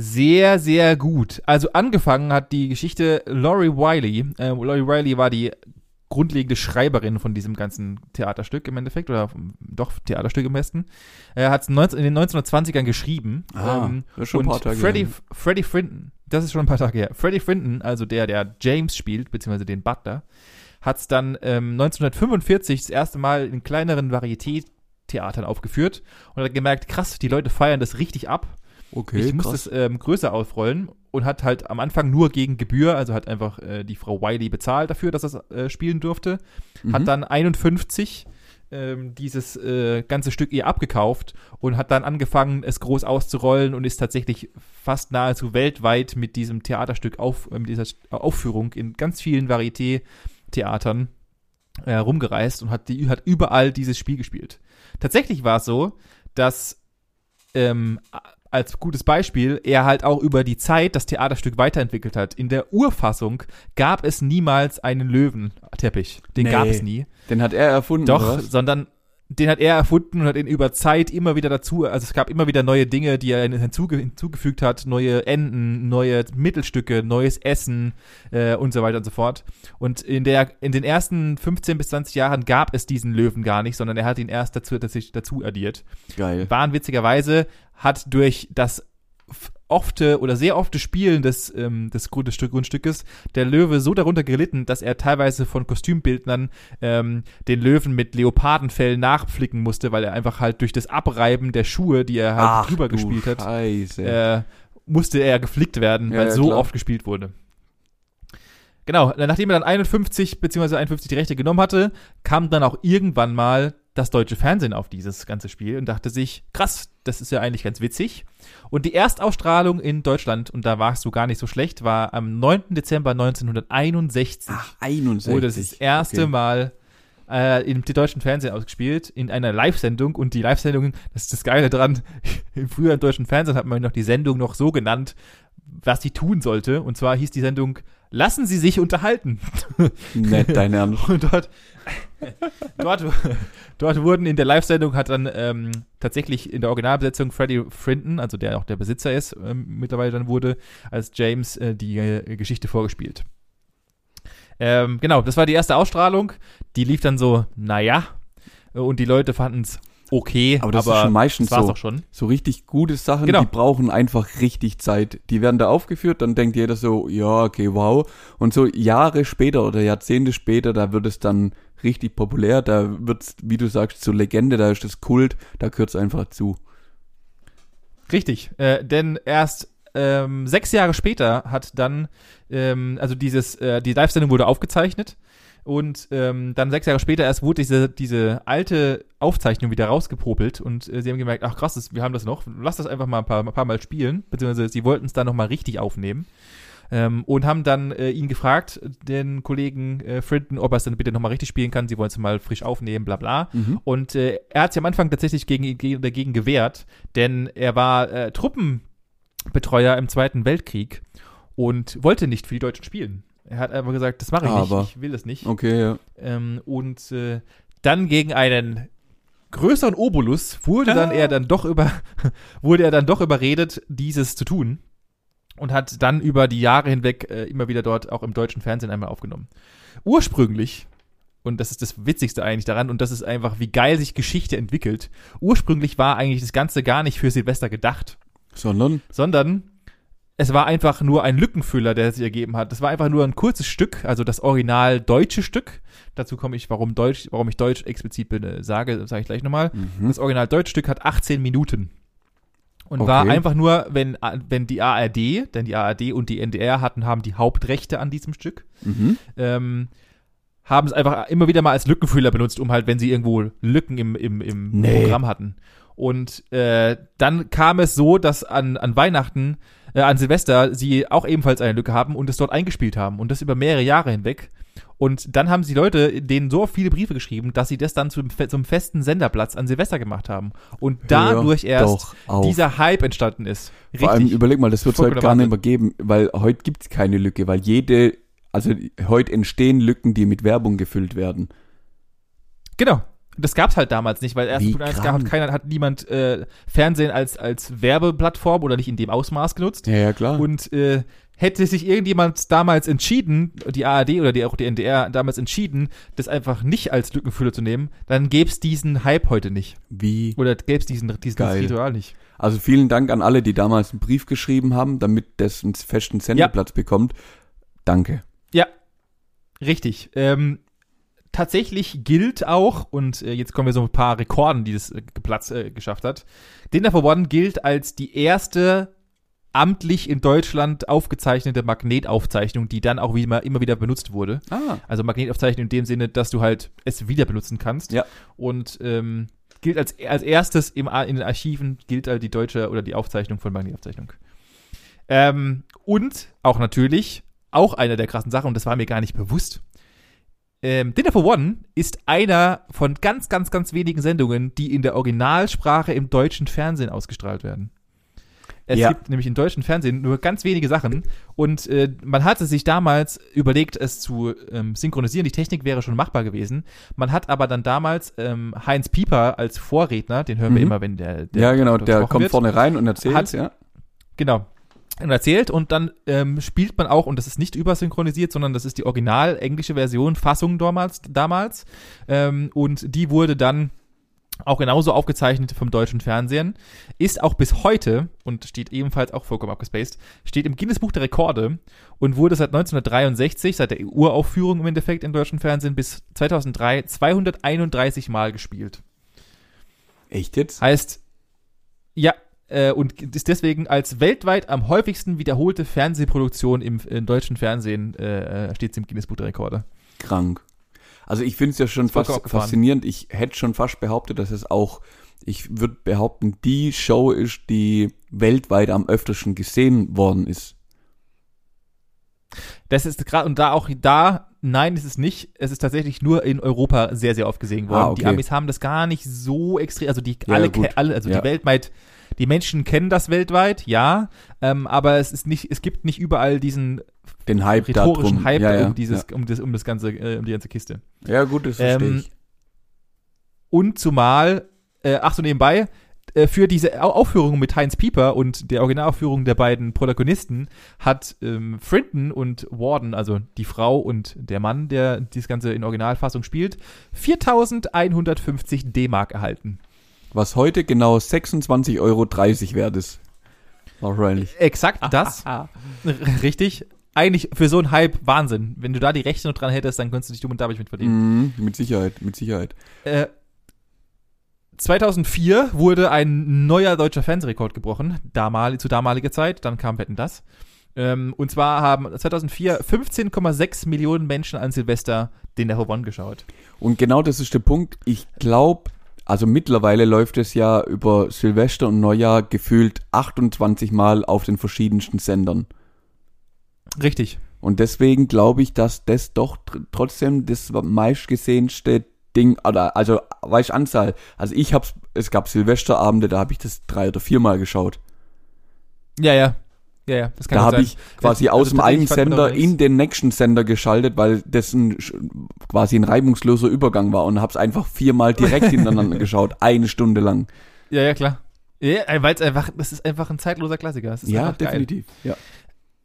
Sehr, sehr gut. Also angefangen hat die Geschichte Laurie Wiley. Äh, Laurie Wiley war die grundlegende Schreiberin von diesem ganzen Theaterstück im Endeffekt, oder doch Theaterstück im besten. Er hat es in den 1920ern geschrieben. Ah, ähm, das ist schon ein und paar Tage Freddie, her. Freddie Frinton, das ist schon ein paar Tage her. Freddie Frinton, also der, der James spielt, beziehungsweise den Butler, hat es dann ähm, 1945 das erste Mal in kleineren Varieté-Theatern aufgeführt und hat gemerkt, krass, die Leute feiern das richtig ab Okay, ich muss krass. das ähm, größer aufrollen und hat halt am Anfang nur gegen Gebühr, also hat einfach äh, die Frau Wiley bezahlt dafür, dass er äh, spielen durfte. Mhm. Hat dann 51 ähm, dieses äh, ganze Stück ihr abgekauft und hat dann angefangen, es groß auszurollen und ist tatsächlich fast nahezu weltweit mit diesem Theaterstück auf, äh, mit dieser Aufführung in ganz vielen Varieté-Theatern äh, rumgereist und hat, die, hat überall dieses Spiel gespielt. Tatsächlich war es so, dass ähm, als gutes Beispiel er halt auch über die Zeit das Theaterstück weiterentwickelt hat. In der Urfassung gab es niemals einen Löwenteppich. Den Nee. gab es nie. Den hat er erfunden, oder Doch, was? sondern den hat er erfunden und hat ihn über Zeit immer wieder dazu, also es gab immer wieder neue Dinge, die er hinzuge hinzugefügt hat, neue Enden, neue Mittelstücke, neues Essen äh, und so weiter und so fort. Und in der in den ersten 15 bis 20 Jahren gab es diesen Löwen gar nicht, sondern er hat ihn erst dazu, dazu addiert. Geil. Wahnwitzigerweise hat durch das ofte oder sehr ofte Spielen des, ähm, des Grundstück, Grundstückes der Löwe so darunter gelitten, dass er teilweise von Kostümbildnern ähm, den Löwen mit Leopardenfell nachpflicken musste, weil er einfach halt durch das Abreiben der Schuhe, die er halt Ach, drüber gespielt hat, äh, musste er geflickt werden, Ja, weil ja, so klar. oft gespielt wurde. Genau, nachdem er dann 51 bzw. 51 die Rechte genommen hatte, kam dann auch irgendwann mal das deutsche Fernsehen auf dieses ganze Spiel und dachte sich, krass, das ist ja eigentlich ganz witzig. Und die Erstausstrahlung in Deutschland, und da warst du gar nicht so schlecht, war am 9. Dezember 1961 Ach, 61. wurde das, das erste okay. Mal äh, im deutschen Fernsehen ausgespielt, in einer Live-Sendung. Und die Live-Sendung, das ist das Geile dran, im deutschen Fernsehen hat man noch die Sendung noch so genannt, was sie tun sollte. Und zwar hieß die Sendung, lassen Sie sich unterhalten. Nett, dein Ernst. Und dort, dort, dort wurden in der Live-Sendung hat dann ähm, tatsächlich in der Originalbesetzung Freddie Frinton, also der auch der Besitzer ist, ähm, mittlerweile dann wurde, als James äh, die äh, Geschichte vorgespielt. Ähm, genau, das war die erste Ausstrahlung. Die lief dann so, naja. Und die Leute fanden es okay, Aber das ist schon meistens so. auch schon. So richtig gute Sachen, Genau. die brauchen einfach richtig Zeit. Die werden da aufgeführt, dann denkt jeder so, ja, okay, wow. Und so Jahre später oder Jahrzehnte später, da wird es dann richtig populär, da wird's, wie du sagst, zur Legende, da ist das Kult, da gehört's einfach zu. Richtig, äh, denn erst ähm, sechs Jahre später hat dann, ähm, also dieses, äh, die Live-Sendung wurde aufgezeichnet und ähm, dann sechs Jahre später erst wurde diese, diese alte Aufzeichnung wieder rausgepopelt und äh, sie haben gemerkt, ach krass, das, wir haben das noch, lass das einfach mal ein paar, ein paar Mal spielen, beziehungsweise sie wollten es dann nochmal richtig aufnehmen. Ähm, und haben dann äh, ihn gefragt, den Kollegen äh, Frinton, ob er es dann bitte nochmal richtig spielen kann. Sie wollen es mal frisch aufnehmen, bla bla. Mhm. Und äh, er hat sich am Anfang tatsächlich gegen, gegen, dagegen gewehrt, denn er war äh, Truppenbetreuer im Zweiten Weltkrieg und wollte nicht für die Deutschen spielen. Er hat einfach gesagt, das mache ich Aber- nicht, ich will das nicht. Okay, ja. Ähm, und äh, dann gegen einen größeren Obolus wurde dann Ah. er dann doch über wurde er dann doch überredet, dieses zu tun und hat dann über die Jahre hinweg äh, immer wieder dort auch im deutschen Fernsehen einmal aufgenommen. Ursprünglich und das ist das Witzigste eigentlich daran und das ist einfach, wie geil sich Geschichte entwickelt. Ursprünglich war eigentlich das Ganze gar nicht für Silvester gedacht Sondern, sondern es war einfach nur ein Lückenfüller, der sich ergeben hat. Das war einfach nur ein kurzes Stück, also das original deutsche Stück. Dazu komme ich, warum Deutsch, warum ich Deutsch explizit bin, äh, sage, sage ich gleich nochmal. mhm. Das original deutsche Stück hat 18 Minuten. Und Okay. war einfach nur, wenn, wenn die ARD, denn die ARD und die NDR hatten, haben die Hauptrechte an diesem Stück, Mhm. ähm, haben es einfach immer wieder mal als Lückenfüller benutzt, um halt, wenn sie irgendwo Lücken im, im, im Nee. Programm hatten. Und äh, dann kam es so, dass an, an Weihnachten, äh, an Silvester, sie auch ebenfalls eine Lücke haben und es dort eingespielt haben. Und das über mehrere Jahre hinweg. Und dann haben sie Leute denen so viele Briefe geschrieben, dass sie das dann zum, zum festen Senderplatz an Silvester gemacht haben. Und dadurch Hör erst dieser Hype entstanden ist. Vor allem überleg mal, das wird es heute gar nicht mehr geben, weil heute gibt's keine Lücke, weil jede, also heute entstehen Lücken, die mit Werbung gefüllt werden. Genau. Das gab's halt damals nicht, weil erstens Wie Punkt eins krank. hat keiner, hat niemand äh, Fernsehen als, als Werbeplattform oder nicht in dem Ausmaß genutzt. Ja, ja, klar. Und äh, hätte sich irgendjemand damals entschieden, die ARD oder die, auch die NDR damals entschieden, das einfach nicht als Lückenfüller zu nehmen, dann gäb's diesen Hype heute nicht. Wie? Oder gäb's diesen, diesen Geil. Ritual nicht. Also vielen Dank an alle, die damals einen Brief geschrieben haben, damit das einen festen Sendeplatz bekommt. Danke. Ja, richtig. Ähm, tatsächlich gilt auch, und äh, jetzt kommen wir so ein paar Rekorden, die das äh, Platz äh, geschafft hat. Dinner for One gilt als die erste amtlich in Deutschland aufgezeichnete Magnetaufzeichnung, die dann auch wie immer, immer wieder benutzt wurde. Ah. Also Magnetaufzeichnung in dem Sinne, dass du halt es wieder benutzen kannst. Ja. Und ähm, gilt als, als erstes im, in den Archiven gilt halt die deutsche oder die Aufzeichnung von Magnetaufzeichnung. Ähm, und auch natürlich, auch eine der krassen Sachen, und das war mir gar nicht bewusst. Ähm, Dinner for One ist einer von ganz, ganz, ganz wenigen Sendungen, die in der Originalsprache im deutschen Fernsehen ausgestrahlt werden. Es Ja. gibt nämlich im deutschen Fernsehen nur ganz wenige Sachen und äh, man hatte sich damals überlegt, es zu ähm, synchronisieren. Die Technik wäre schon machbar gewesen. Man hat aber dann damals ähm, Heinz Pieper als Vorredner, den hören wir Mhm. immer, wenn der, der ja, genau, der kommt wird. vorne rein und erzählt, Hat- ja. Genau. Und erzählt und dann ähm, spielt man auch, und das ist nicht übersynchronisiert, sondern das ist die original englische Version, Fassung damals, damals. Ähm, und die wurde dann auch genauso aufgezeichnet vom deutschen Fernsehen, ist auch bis heute und steht ebenfalls auch vollkommen abgespaced, steht im Guinness Buch der Rekorde und wurde seit 1963, seit der Uraufführung im Endeffekt im deutschen Fernsehen bis 2003 231 Mal gespielt. Echt jetzt? Heißt, ja, äh, und ist deswegen als weltweit am häufigsten wiederholte Fernsehproduktion im, im deutschen Fernsehen äh, steht im Guinness Buch der Rekorde. Krank. Also ich finde es ja schon fast faszinierend. Ich hätte schon fast behauptet, dass es auch, ich würde behaupten, die Show ist, die weltweit am öftersten gesehen worden ist. Das ist gerade, und da auch da, nein, ist es nicht. Es ist tatsächlich nur in Europa sehr, sehr oft gesehen worden. Ah, okay. Die Amis haben das gar nicht so extrem, also die alle, alle, also Ja. die weltweit, die Menschen kennen das weltweit, ja, ähm, aber es ist nicht, es gibt nicht überall diesen Den Hype rhetorischen. Hype ja, ja, um dieses, um das, um das ganze, äh, um die ganze Kiste. Ja, ja gut, das verstehe Ähm, ich. Und zumal, äh, ach so nebenbei, äh, für diese Au- Aufführung mit Heinz Pieper und der Originalaufführung der beiden Protagonisten hat ähm, Frinton und Warden, also die Frau und der Mann, der dieses Ganze in Originalfassung spielt, 4150 D-Mark erhalten. Was heute genau 26,30 Euro wert ist. Wahrscheinlich. Exakt das. Richtig. Eigentlich für so einen Hype Wahnsinn. Wenn du da die Rechte noch dran hättest, dann könntest du dich dumm und dabei mit verdienen. Mhm, mit Sicherheit, mit Sicherheit. Äh, 2004 wurde ein neuer deutscher Fernsehrekord gebrochen, damal, zu damaliger Zeit. Dann kam Wetten das. Ähm, und zwar haben 2004 15,6 Millionen Menschen an Silvester den der One geschaut. Und genau das ist der Punkt. Ich glaube, also mittlerweile läuft es ja über Silvester und Neujahr gefühlt 28 Mal auf den verschiedensten Sendern. Richtig. Und deswegen glaube ich, dass das doch tr trotzdem das meistgesehenste Ding, oder, also, weißt Anzahl. Also ich hab's, es gab Silvesterabende, da habe ich das drei oder viermal geschaut. Ja, ja. Ja, ja, das kann Da habe ich quasi also aus dem einen Sender in den nächsten Sender geschaltet, weil das ein, quasi ein reibungsloser Übergang war und hab's einfach viermal direkt hintereinander geschaut, eine Stunde lang. Ja, ja, klar. Ja, weil es einfach, das ist einfach ein zeitloser Klassiker. ja, definitiv. Geil. Ja.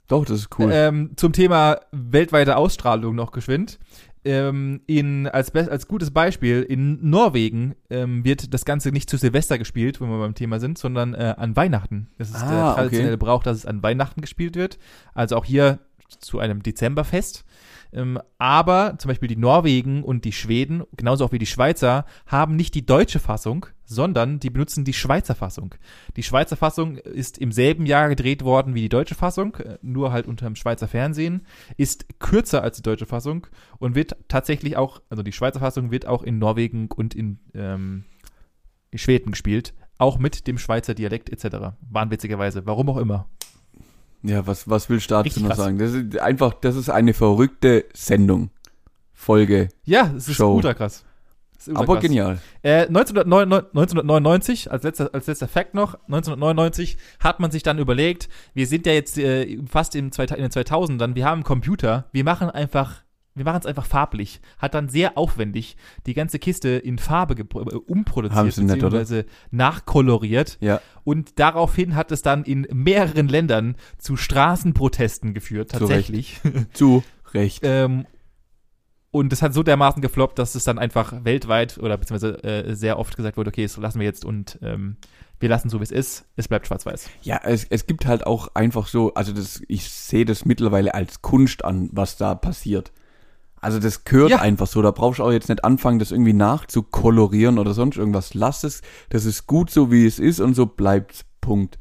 Doch, das ist cool. Ähm, zum Thema weltweite Ausstrahlung noch geschwind. Ähm, in, als, als gutes Beispiel, in Norwegen ähm, wird das Ganze nicht zu Silvester gespielt, wenn wir beim Thema sind, sondern äh, an Weihnachten. Das ist ah, der traditionelle okay. Brauch, dass es an Weihnachten gespielt wird. Also auch hier zu einem Dezemberfest. Ähm, aber zum Beispiel die Norwegen und die Schweden, genauso auch wie die Schweizer, haben nicht die deutsche Fassung, sondern die benutzen die Schweizer Fassung. Die Schweizer Fassung ist im selben Jahr gedreht worden wie die deutsche Fassung, äh, nur halt unter dem Schweizer Fernsehen, ist kürzer als die deutsche Fassung und wird tatsächlich auch, also die Schweizer Fassung wird auch in Norwegen und in, ähm, in Schweden gespielt, auch mit dem Schweizer Dialekt etc. Wahnwitzigerweise, warum auch immer. Ja, was, was will Staat dazu noch sagen? Das ist einfach, das ist eine verrückte Sendung. Folge. Ja, es ist Show. ultra krass. Aber krass. genial. Äh, 1999, als letzter, als letzter Fact noch, 1999 hat man sich dann überlegt, wir sind ja jetzt äh, fast im, in den 2000ern, wir haben einen Computer, wir machen einfach wir machen es einfach farblich. Hat dann sehr aufwendig die ganze Kiste in Farbe äh, umproduziert, beziehungsweise nett, nachkoloriert. Ja. Und daraufhin hat es dann in mehreren Ländern zu Straßenprotesten geführt, tatsächlich. Zu Recht. ähm, und das hat so dermaßen gefloppt, dass es dann einfach weltweit oder beziehungsweise äh, sehr oft gesagt wurde, okay, das lassen wir jetzt und ähm, wir lassen so, wie es ist. Es bleibt schwarz-weiß. Ja, es, es gibt halt auch einfach so, also das, ich sehe das mittlerweile als Kunst an, was da passiert. Also das gehört ja. einfach so. Da brauchst du auch jetzt nicht anfangen, das irgendwie nachzukolorieren oder sonst irgendwas. Lass es. Das ist gut so, wie es ist und so bleibt's. Punkt.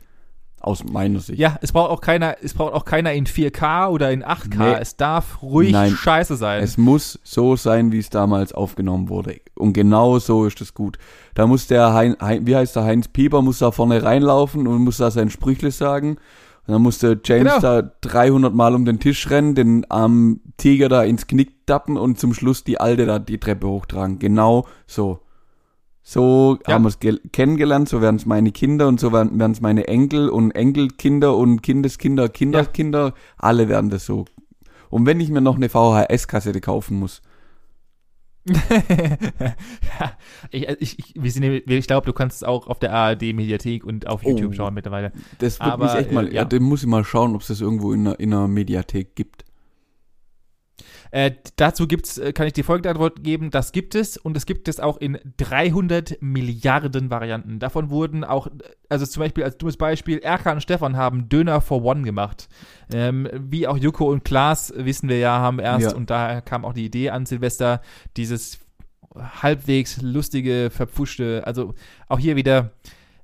Aus meiner Sicht. Ja, es braucht auch keiner, es braucht auch keiner in 4K oder in 8K. Nee. Es darf ruhig Nein. scheiße sein. Es muss so sein, wie es damals aufgenommen wurde. Und genau so ist es gut. Da muss der Hein, hein, wie heißt der Heinz Pieper, muss da vorne reinlaufen und muss da sein Sprüchle sagen. Und dann musste James genau. da 300 Mal um den Tisch rennen, den armen Tiger da ins Knick dappen und zum Schluss die Alte da die Treppe hochtragen. Genau so. So ja. haben wir es kennengelernt, so werden es meine Kinder und so werden es meine Enkel und Enkelkinder und Kindeskinder, Kinderkinder, ja. alle werden das so. Und wenn ich mir noch eine VHS-Kassette kaufen muss, ja, ich, ich, ich, ich glaube, du kannst es auch auf der ARD-Mediathek und auf YouTube oh, schauen mittlerweile. Das wird mich echt mal, äh, ja. ja, muss ich mal schauen, ob es das irgendwo in einer, in einer Mediathek gibt. Äh, dazu gibt's, äh, kann ich die folgende Antwort geben, das gibt es und es gibt es auch in 300 Milliarden Varianten. Davon wurden auch, also zum Beispiel als dummes Beispiel, Erkan und Stefan haben Döner for One gemacht. Ähm, wie auch Joko und Klaas, wissen wir ja, haben erst, ja. und daher kam auch die Idee an Silvester, dieses halbwegs lustige, verpfuschte, also auch hier wieder,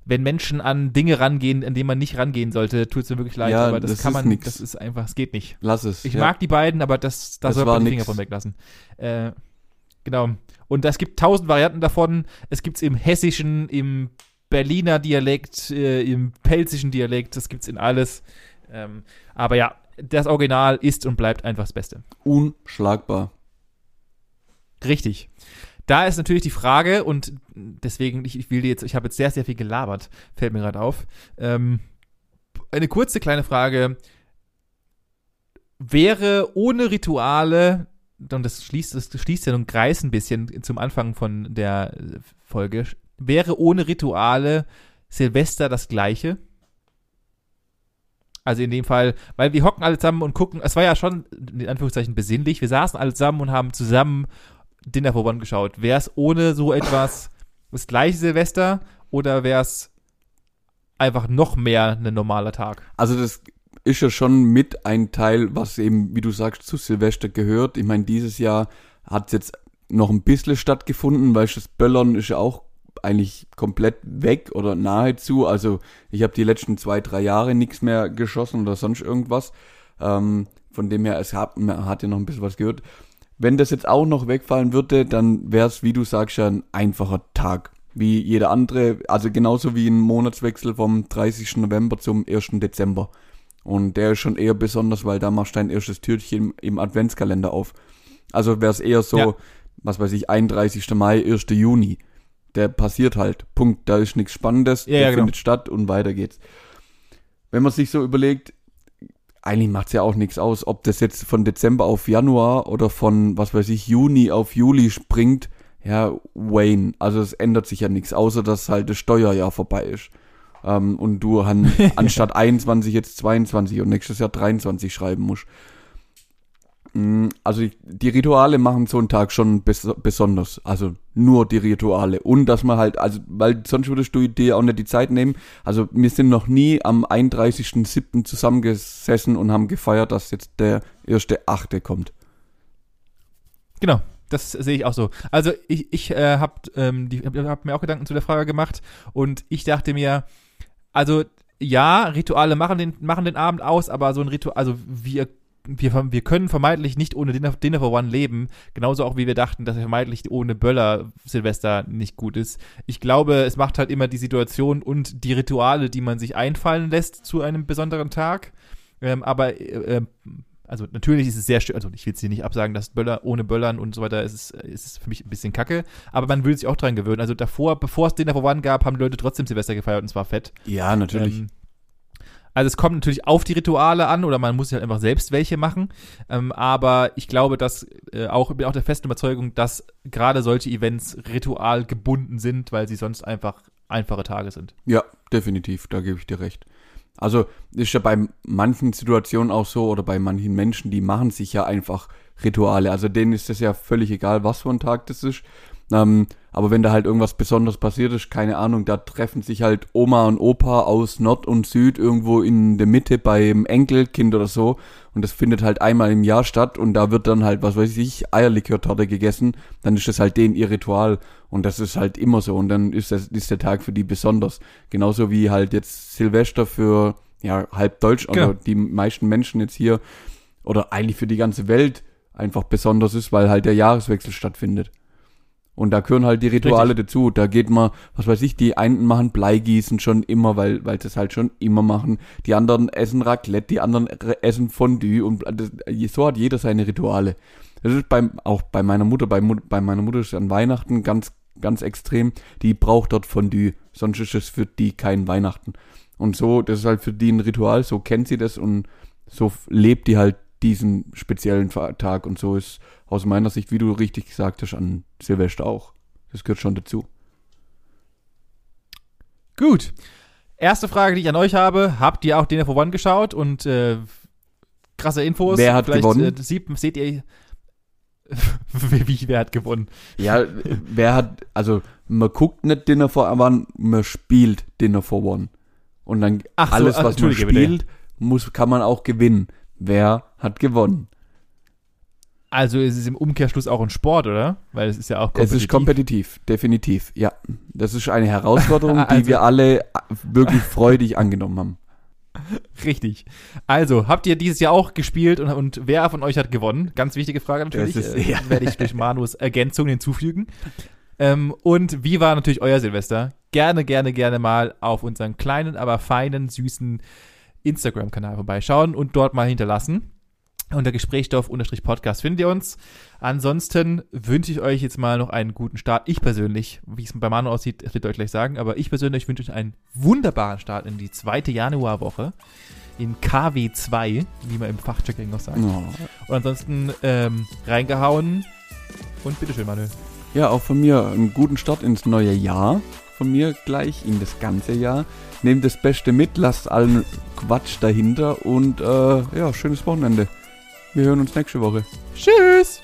wenn Menschen an Dinge rangehen, an denen man nicht rangehen sollte, tut es mir wirklich leid, ja, aber das, das kann man, nix. das ist einfach, es geht nicht. Lass es. Ich ja. mag die beiden, aber das, da soll man die Finger von weglassen. Äh, genau. Und es gibt tausend Varianten davon. Es gibt es im hessischen, im Berliner Dialekt, äh, im pelzischen Dialekt, das gibt es in alles. Ähm, aber ja, das Original ist und bleibt einfach das Beste. Unschlagbar. Richtig. Da ist natürlich die Frage, und deswegen, ich, ich will jetzt, ich habe jetzt sehr, sehr viel gelabert, fällt mir gerade auf. Ähm, eine kurze kleine Frage. Wäre ohne Rituale, und das schließt, das schließt ja einen Kreis ein bisschen zum Anfang von der Folge, wäre ohne Rituale Silvester das gleiche? Also in dem Fall, weil wir hocken alle zusammen und gucken, es war ja schon in Anführungszeichen besinnlich, wir saßen alle zusammen und haben zusammen Dinner for One geschaut. Wäre es ohne so etwas das gleiche Silvester oder wäre es einfach noch mehr ein normaler Tag? Also das ist ja schon mit ein Teil, was eben, wie du sagst, zu Silvester gehört. Ich meine, dieses Jahr hat es jetzt noch ein bisschen stattgefunden, weil das Böllern ist ja auch eigentlich komplett weg oder nahezu. Also ich habe die letzten zwei, drei Jahre nichts mehr geschossen oder sonst irgendwas. Ähm, von dem her, es hat, man hat ja noch ein bisschen was gehört. Wenn das jetzt auch noch wegfallen würde, dann wäre es, wie du sagst, ja ein einfacher Tag. Wie jeder andere, also genauso wie ein Monatswechsel vom 30. November zum 1. Dezember. Und der ist schon eher besonders, weil da machst du dein erstes Türchen im Adventskalender auf. Also wäre es eher so, ja. was weiß ich, 31. Mai, 1. Juni. Der passiert halt. Punkt. Da ist nichts Spannendes. Ja, der ja, genau. findet statt und weiter geht's. Wenn man sich so überlegt, eigentlich macht's ja auch nichts aus, ob das jetzt von Dezember auf Januar oder von, was weiß ich, Juni auf Juli springt. Ja, Wayne. Also es ändert sich ja nichts, außer dass halt das Steuerjahr vorbei ist. Ähm, und du an, anstatt 21 jetzt 22 und nächstes Jahr 23 schreiben musst. Mm, Also die Rituale machen so einen Tag schon bes besonders. Also nur die Rituale. Und dass man halt, also, weil sonst würdest du dir auch nicht die Zeit nehmen. Also wir sind noch nie am 31.07. zusammengesessen und haben gefeiert, dass jetzt der erste Achte kommt. Genau, das sehe ich auch so. Also ich, ich äh, habe ähm, hab mir auch Gedanken zu der Frage gemacht und ich dachte mir, also ja, Rituale machen den, machen den Abend aus, aber so ein Ritual, also wir, wir, wir können vermeintlich nicht ohne Dinner, Dinner for One leben, genauso auch wie wir dachten, dass vermeintlich ohne Böller Silvester nicht gut ist. Ich glaube, es macht halt immer die Situation und die Rituale, die man sich einfallen lässt zu einem besonderen Tag. Ähm, aber äh, äh, also natürlich ist es sehr schön, also ich will es hier nicht absagen, dass Böller ohne Böllern und so weiter ist es, ist es für mich ein bisschen kacke, aber man will sich auch dran gewöhnen. Also davor, bevor es Dinner for One gab, haben die Leute trotzdem Silvester gefeiert und zwar fett. Ja, natürlich. Ähm, also es kommt natürlich auf die Rituale an oder man muss ja einfach selbst welche machen. Ähm, aber ich glaube, dass äh, auch, bin auch der festen Überzeugung, dass gerade solche Events ritual gebunden sind, weil sie sonst einfach einfache Tage sind. Ja, definitiv, da gebe ich dir recht. Also ist ja bei manchen Situationen auch so oder bei manchen Menschen, die machen sich ja einfach Rituale. Also denen ist es ja völlig egal, was für ein Tag das ist. Ähm, aber wenn da halt irgendwas Besonderes passiert ist, keine Ahnung, da treffen sich halt Oma und Opa aus Nord und Süd irgendwo in der Mitte beim Enkelkind oder so. Und das findet halt einmal im Jahr statt und da wird dann halt, was weiß ich, Eierlikörtorte gegessen. Dann ist das halt denen ihr Ritual. Und das ist halt immer so. Und dann ist, das, ist der Tag für die besonders. Genauso wie halt jetzt Silvester für ja, halb Deutsch Genau. oder die meisten Menschen jetzt hier oder eigentlich für die ganze Welt einfach besonders ist, weil halt der Jahreswechsel stattfindet. Und da gehören halt die Rituale dazu. Da geht man, was weiß ich, die einen machen Bleigießen schon immer, weil, weil sie es halt schon immer machen. Die anderen essen Raclette, die anderen re- essen Fondue und das, so hat jeder seine Rituale. Das ist beim, auch bei meiner Mutter, bei, bei meiner Mutter ist es an Weihnachten ganz, ganz extrem. Die braucht dort Fondue. Sonst ist es für die kein Weihnachten. Und so, das ist halt für die ein Ritual, so kennt sie das und so lebt die halt diesen speziellen Tag und so ist aus meiner Sicht, wie du richtig gesagt hast, an Silvester auch. Das gehört schon dazu. Gut. Erste Frage, die ich an euch habe. Habt ihr auch Dinner for One geschaut und äh, krasse Infos? Wer hat Vielleicht, gewonnen? Äh, sieht, seht ihr, wie, wer hat gewonnen? Ja, wer hat, also man guckt nicht Dinner for One, man spielt Dinner for One. Und dann Ach so, alles, ach, was man spielt, muss, kann man auch gewinnen. Wer hat gewonnen? Also es ist im Umkehrschluss auch ein Sport, oder? Weil es ist ja auch Es ist kompetitiv, definitiv, ja. Das ist eine Herausforderung, die Also- wir alle wirklich freudig angenommen haben. Richtig. Also, habt ihr dieses Jahr auch gespielt und, und wer von euch hat gewonnen? Ganz wichtige Frage natürlich. Das ist- äh, ja. Werde ich durch Manus Ergänzung hinzufügen. Ähm, und wie war natürlich euer Silvester? Gerne, gerne, gerne mal auf unseren kleinen, aber feinen, süßen Instagram-Kanal vorbeischauen und dort mal hinterlassen. Unter Gesprächsstoff-Podcast findet ihr uns. Ansonsten wünsche ich euch jetzt mal noch einen guten Start. Ich persönlich, wie es bei Manu aussieht, das wird euch gleich sagen, aber ich persönlich wünsche euch einen wunderbaren Start in die zweite Januarwoche. In KW2, wie man im Fachchecking noch sagt. Oh. Und ansonsten ähm, reingehauen und bitteschön, Manuel. Ja, auch von mir einen guten Start ins neue Jahr. Von mir gleich in das ganze Jahr. Nehmt das Beste mit, lasst allen Quatsch dahinter und äh, ja, schönes Wochenende. Wir hören uns nächste Woche. Tschüss!